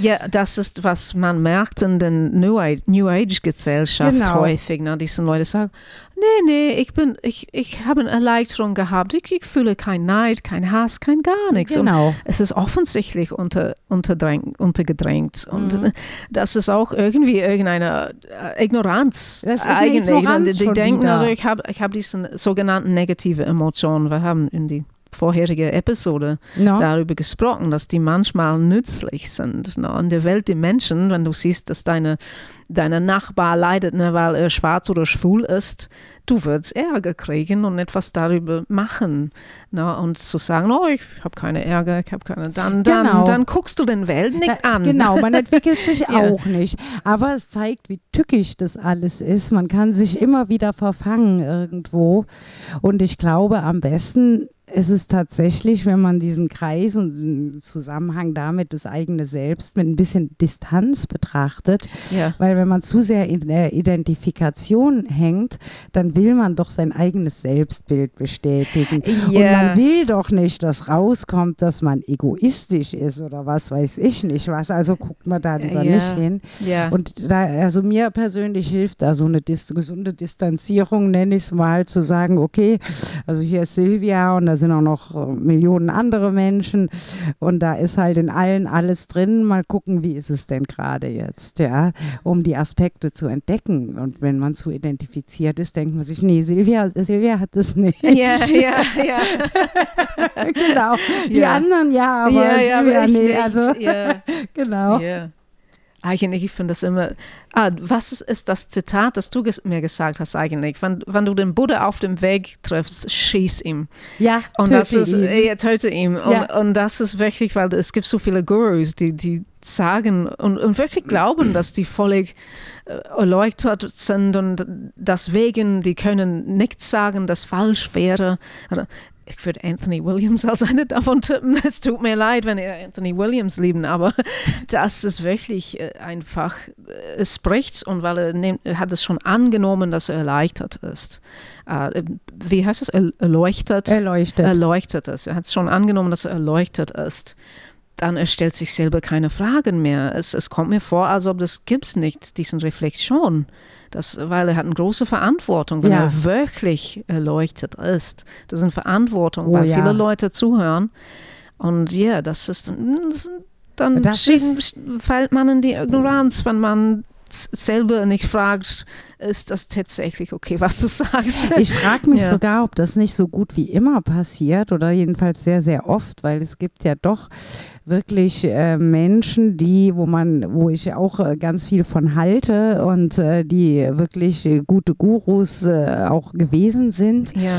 Ja, das ist, was man merkt in den New Age, New Age Gesellschaft Genau. häufig. Ne? Diese Leute sagen, nee, nee, ich bin, ich, ich habe eine Erleichterung gehabt. Ich, ich fühle kein Neid, kein Hass, kein gar nichts. Und Genau. es ist offensichtlich unter, untergedrängt. Und Mhm. das ist auch irgendwie irgendeine äh, Ignoranz. Das ist eigentlich. Ignoranz die die denken, wieder. also ich habe ich hab diese sogenannten negative Emotionen. Wir haben in die vorherige Episode No? darüber gesprochen, dass die manchmal nützlich sind. Ne? In der Welt der Menschen, wenn du siehst, dass deine, deine Nachbar leidet, ne, weil er schwarz oder schwul ist, du wirst Ärger kriegen und etwas darüber machen. Ne? Und zu sagen, oh, ich habe keine Ärger, ich habe keine, dann, dann, Genau. dann guckst du den Welt nicht Da- an. Genau, man entwickelt sich Ja. auch nicht. Aber es zeigt, wie tückisch das alles ist. Man kann sich immer wieder verfangen irgendwo. Und ich glaube, am besten ist es tatsächlich, wenn man diesen Kreis und diesen Zusammenhang damit das eigene Selbst mit ein bisschen Distanz betrachtet. Ja. Weil wenn man zu sehr in der Identifikation hängt, dann will man doch sein eigenes Selbstbild bestätigen. Und Ja. man will doch nicht, dass rauskommt, dass man egoistisch ist oder was weiß ich nicht was. Also guckt man da lieber Ja. nicht hin. Und da, also mir persönlich hilft da so eine dis gesunde Distanzierung, nenne ich es mal, zu sagen, okay, also hier ist Silvia und da sind auch noch äh, Millionen andere Menschen und da ist halt in allen alles drin. Mal gucken, wie ist es denn gerade jetzt, ja, um die Aspekte zu entdecken. Und wenn man zu identifiziert ist, denkt man sich, nee, Silvia, Silvia hat das nicht. ja, ja, ja. genau. Die Ja. anderen ja, aber ja, ja, Silvia aber ich nee. nicht. Also ja. genau. Ja. Eigentlich, ich finde das immer. Ah, was ist, ist das Zitat, das du ges mir gesagt hast eigentlich? Wenn, wenn du den Buddha auf dem Weg triffst, schieß ihm. Ja, Und das töte ist, ihn. ja, töte ihn. Und, Ja. und das ist wirklich, weil es gibt so viele Gurus, die, die sagen und, und wirklich glauben, dass die völlig äh, erleuchtet sind und deswegen, die können nichts sagen, das falsch wäre. Ich würde Anthony Williams als eine davon tippen. Es tut mir leid, wenn ihr Anthony Williams lieben, aber das ist wirklich äh, einfach, äh, es spricht und weil er, nimmt, er hat es schon angenommen, dass er erleichtert ist. Äh, wie heißt es? Er- Erleuchtet? Erleuchtet. erleuchtet ist. Er hat es schon angenommen, dass er erleuchtet ist. Dann er stellt sich selber keine Fragen mehr. Es, es kommt mir vor, als ob das gibt es nicht, diesen Reflexion. Das, weil er hat eine große Verantwortung, wenn Ja. er wirklich erleuchtet ist. Das ist eine Verantwortung, Oh weil ja. viele Leute zuhören. Und ja, das ist, das, dann Das ist- fällt man in die Ignoranz, wenn man selber nicht fragt, ist das tatsächlich okay, was du sagst. Ich frage mich Ja. sogar, ob das nicht so gut wie immer passiert oder jedenfalls sehr, sehr oft, weil es gibt ja doch wirklich äh, Menschen, die, wo man, wo ich auch äh, ganz viel von halte und äh, die wirklich äh, gute Gurus äh, auch gewesen sind. ja.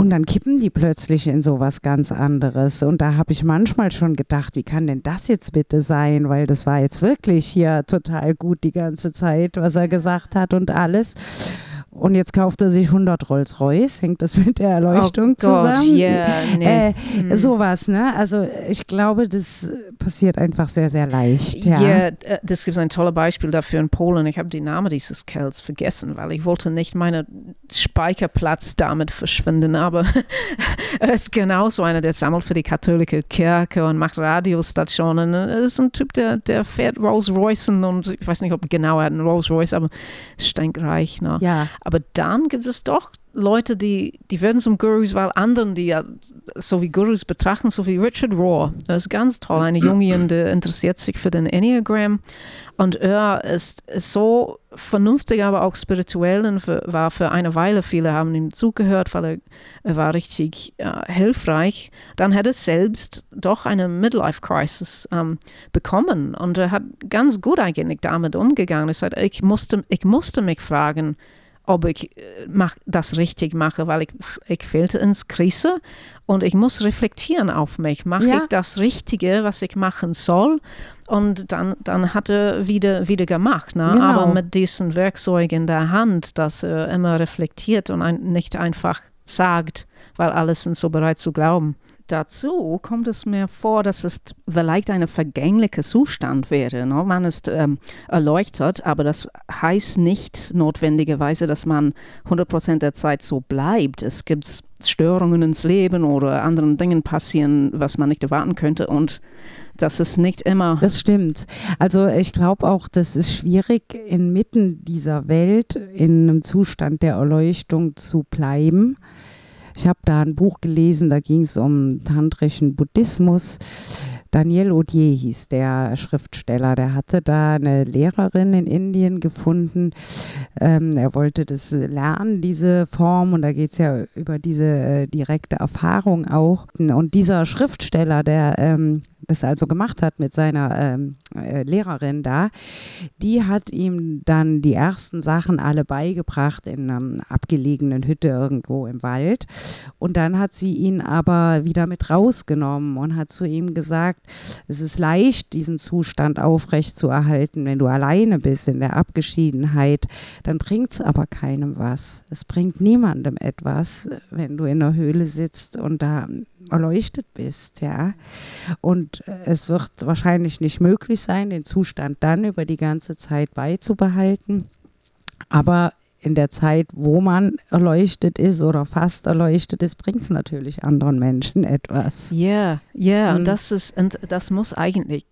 Und dann kippen die plötzlich in sowas ganz anderes. Und da habe ich manchmal schon gedacht, wie kann denn das jetzt bitte sein? Weil das war jetzt wirklich hier total gut die ganze Zeit, was er gesagt hat und alles. Und jetzt kauft er sich 100 Rolls-Royce. Hängt das mit der Erleuchtung oh Gott, zusammen? ja, nee. Äh, Sowas, ne? Also ich glaube, das passiert einfach sehr, sehr leicht. Ja. Ja, äh, das gibt ein tolles Beispiel dafür in Polen. Ich habe den Namen dieses Kerls vergessen, weil ich wollte nicht meinen Speicherplatz damit verschwinden. Aber er ist genauso einer, der sammelt für die katholische Kirche und macht Radiostationen. Er ist ein Typ, der, der fährt Rolls Royce und ich weiß nicht, ob genau er hat einen Rolls Royce, aber stinkreich. Ne? ja. Aber dann gibt es doch Leute, die, die werden zum Gurus, weil anderen, die ja so wie Gurus betrachten, so wie Richard Rohr. Er ist ganz toll, ein Junge, der interessiert sich für den Enneagram. Und er ist, ist so vernünftig, aber auch spirituell und für, war für eine Weile, viele haben ihm zugehört, weil er, er war richtig äh, hilfreich. Dann hat er selbst doch eine Midlife-Crisis ähm, bekommen und er hat ganz gut eigentlich damit umgegangen. Er sagt, ich musste, ich musste mich fragen, ob ich äh, mach, das richtig mache, weil ich, ich fehlte ins Krise und ich muss reflektieren auf mich. Mache Ja. ich das Richtige, was ich machen soll? Und dann, dann hat er wieder, wieder gemacht. Ne? Genau. Aber mit diesen Werkzeugen in der Hand, dass er immer reflektiert und ein, nicht einfach sagt, weil alle sind so bereit zu glauben. Dazu kommt es mir vor, dass es vielleicht ein vergänglicher Zustand wäre. Ne? Man ist ähm, erleuchtet, aber das heißt nicht notwendigerweise, dass man 100% der Zeit so bleibt. Es gibt Störungen ins Leben oder anderen Dingen passieren, was man nicht erwarten könnte und das ist nicht immer. Das stimmt. Also ich glaube auch, das ist schwierig, inmitten dieser Welt in einem Zustand der Erleuchtung zu bleiben. Ich habe da ein Buch gelesen, da ging es um tantrischen Buddhismus. Daniel Odier hieß der Schriftsteller, der hatte da eine Lehrerin in Indien gefunden. Ähm, er wollte das lernen, diese Form, und da geht es ja über diese äh, direkte Erfahrung auch. Und dieser Schriftsteller, der ähm, das also gemacht hat mit seiner ähm, äh, Lehrerin da, die hat ihm dann die ersten Sachen alle beigebracht in einer abgelegenen Hütte irgendwo im Wald. Und dann hat sie ihn aber wieder mit rausgenommen und hat zu ihm gesagt, es ist leicht, diesen Zustand aufrecht zu erhalten, wenn du alleine bist in der Abgeschiedenheit, dann bringt es aber keinem was. Es bringt niemandem etwas, wenn du in der Höhle sitzt und da erleuchtet bist, ja. Und es wird wahrscheinlich nicht möglich sein, den Zustand dann über die ganze Zeit beizubehalten. Aber in der Zeit, wo man erleuchtet ist oder fast erleuchtet ist, bringt es natürlich anderen Menschen etwas. Ja, ja, Mhm. und das ist, und das muss eigentlich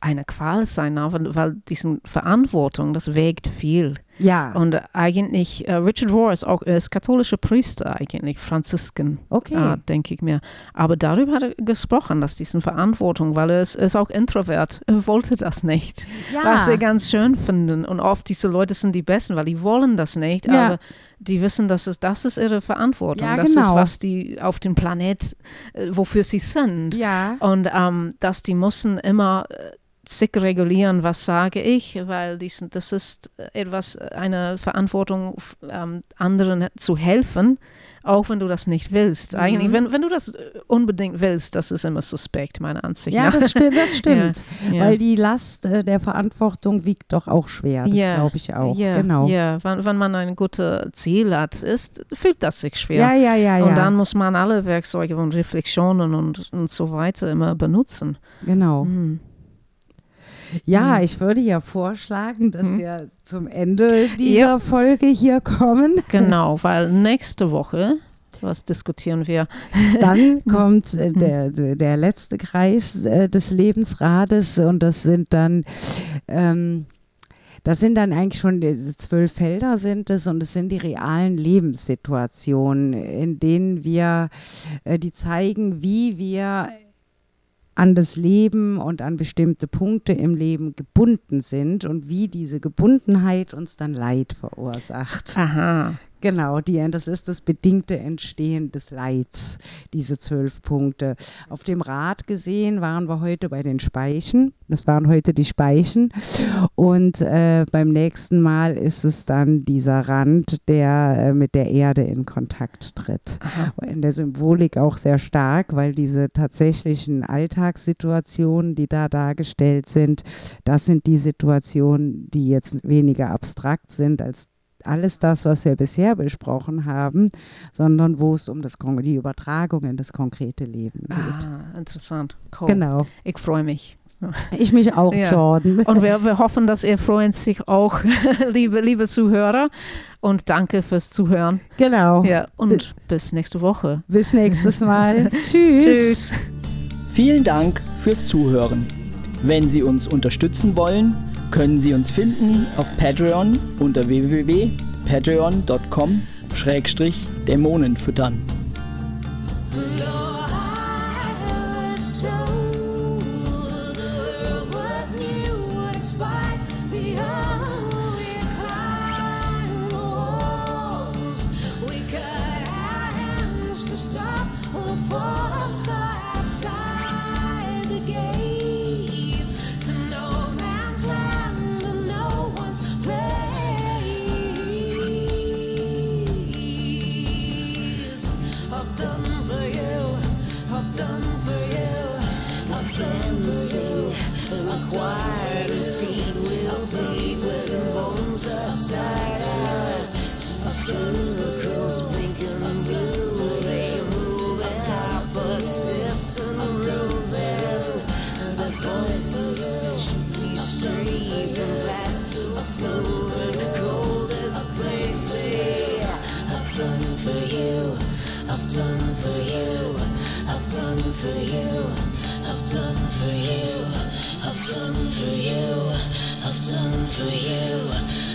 eine Qual sein, ne? weil, weil diese Verantwortung, das wägt viel. Ja, Und eigentlich, äh, Richard Rohr ist auch ist katholischer Priester eigentlich, Franzisken, okay. äh, denke ich mir. Aber darüber hat er gesprochen, dass diese Verantwortung, weil er ist, ist auch introvert, er wollte das nicht. Was wir ganz schön finden. Und oft diese Leute sind die Besten, weil die wollen das nicht, Ja. aber die wissen, dass es, das ist ihre Verantwortung. Ja, das ist, genau. was die auf dem Planet, äh, wofür sie sind. ja. Und ähm, dass die müssen immer äh, sich regulieren, was sage ich, weil die sind, das ist etwas, eine Verantwortung, ähm, anderen zu helfen, auch wenn du das nicht willst. Eigentlich, Mhm. wenn, wenn du das unbedingt willst, das ist immer suspekt, meiner Ansicht Ja, nach. das stimmt, das stimmt. Ja. Weil die Last äh, der Verantwortung wiegt doch auch schwer. Das Ja, glaube ich auch. Ja, genau. ja. Wenn, wenn man ein gutes Ziel hat, ist, fühlt das sich schwer. ja, ja, ja. ja. Und dann muss man alle Werkzeuge und Reflexionen und, und so weiter immer benutzen. genau. Mhm. Ja, Mhm. ich würde ja vorschlagen, dass Mhm. wir zum Ende dieser Folge hier kommen. Genau, weil nächste Woche, was diskutieren wir? Dann kommt Mhm. äh, der, der der letzte Kreis äh, des Lebensrades und das sind dann ähm, das sind dann eigentlich schon diese zwölf Felder sind es und es sind die realen Lebenssituationen, in denen wir, äh, die zeigen, wie wir an das Leben und an bestimmte Punkte im Leben gebunden sind und wie diese Gebundenheit uns dann Leid verursacht. Aha. Genau, die, das ist das bedingte Entstehen des Leids, diese zwölf Punkte. Auf dem Rad gesehen waren wir heute bei den Speichen. Das waren heute die Speichen. Und äh, beim nächsten Mal ist es dann dieser Rand, der äh, mit der Erde in Kontakt tritt. Aha. In der Symbolik auch sehr stark, weil diese tatsächlichen Alltagssituationen, die da dargestellt sind, das sind die Situationen, die jetzt weniger abstrakt sind als alles das, was wir bisher besprochen haben, sondern wo es um das, Kon- die Übertragung in das konkrete Leben geht. Ah, interessant. Cool. Genau. Ich freue mich. Ich mich auch, Ja. Jordan. Und wir, wir hoffen, dass ihr freuen sich auch, liebe, liebe Zuhörer. Und danke fürs Zuhören. Genau. Ja, und bis nächste Woche. Bis nächstes Mal. Tschüss. Tschüss. Vielen Dank fürs Zuhören. Wenn Sie uns unterstützen wollen, können Sie uns finden auf Patreon unter www.patreon.com-dämonen füttern. Stop the force outside the gaze required feet will bleed when bones are tied out. Two circles, pink and blue, they move at opposites and rules, and the voices should be straight from that so smooth and cold as say. I've done for you, I've done for you, I've done for you, I've done for you, I've done for you, I've done for you,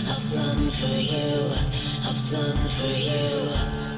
I've done for you, I've done for you.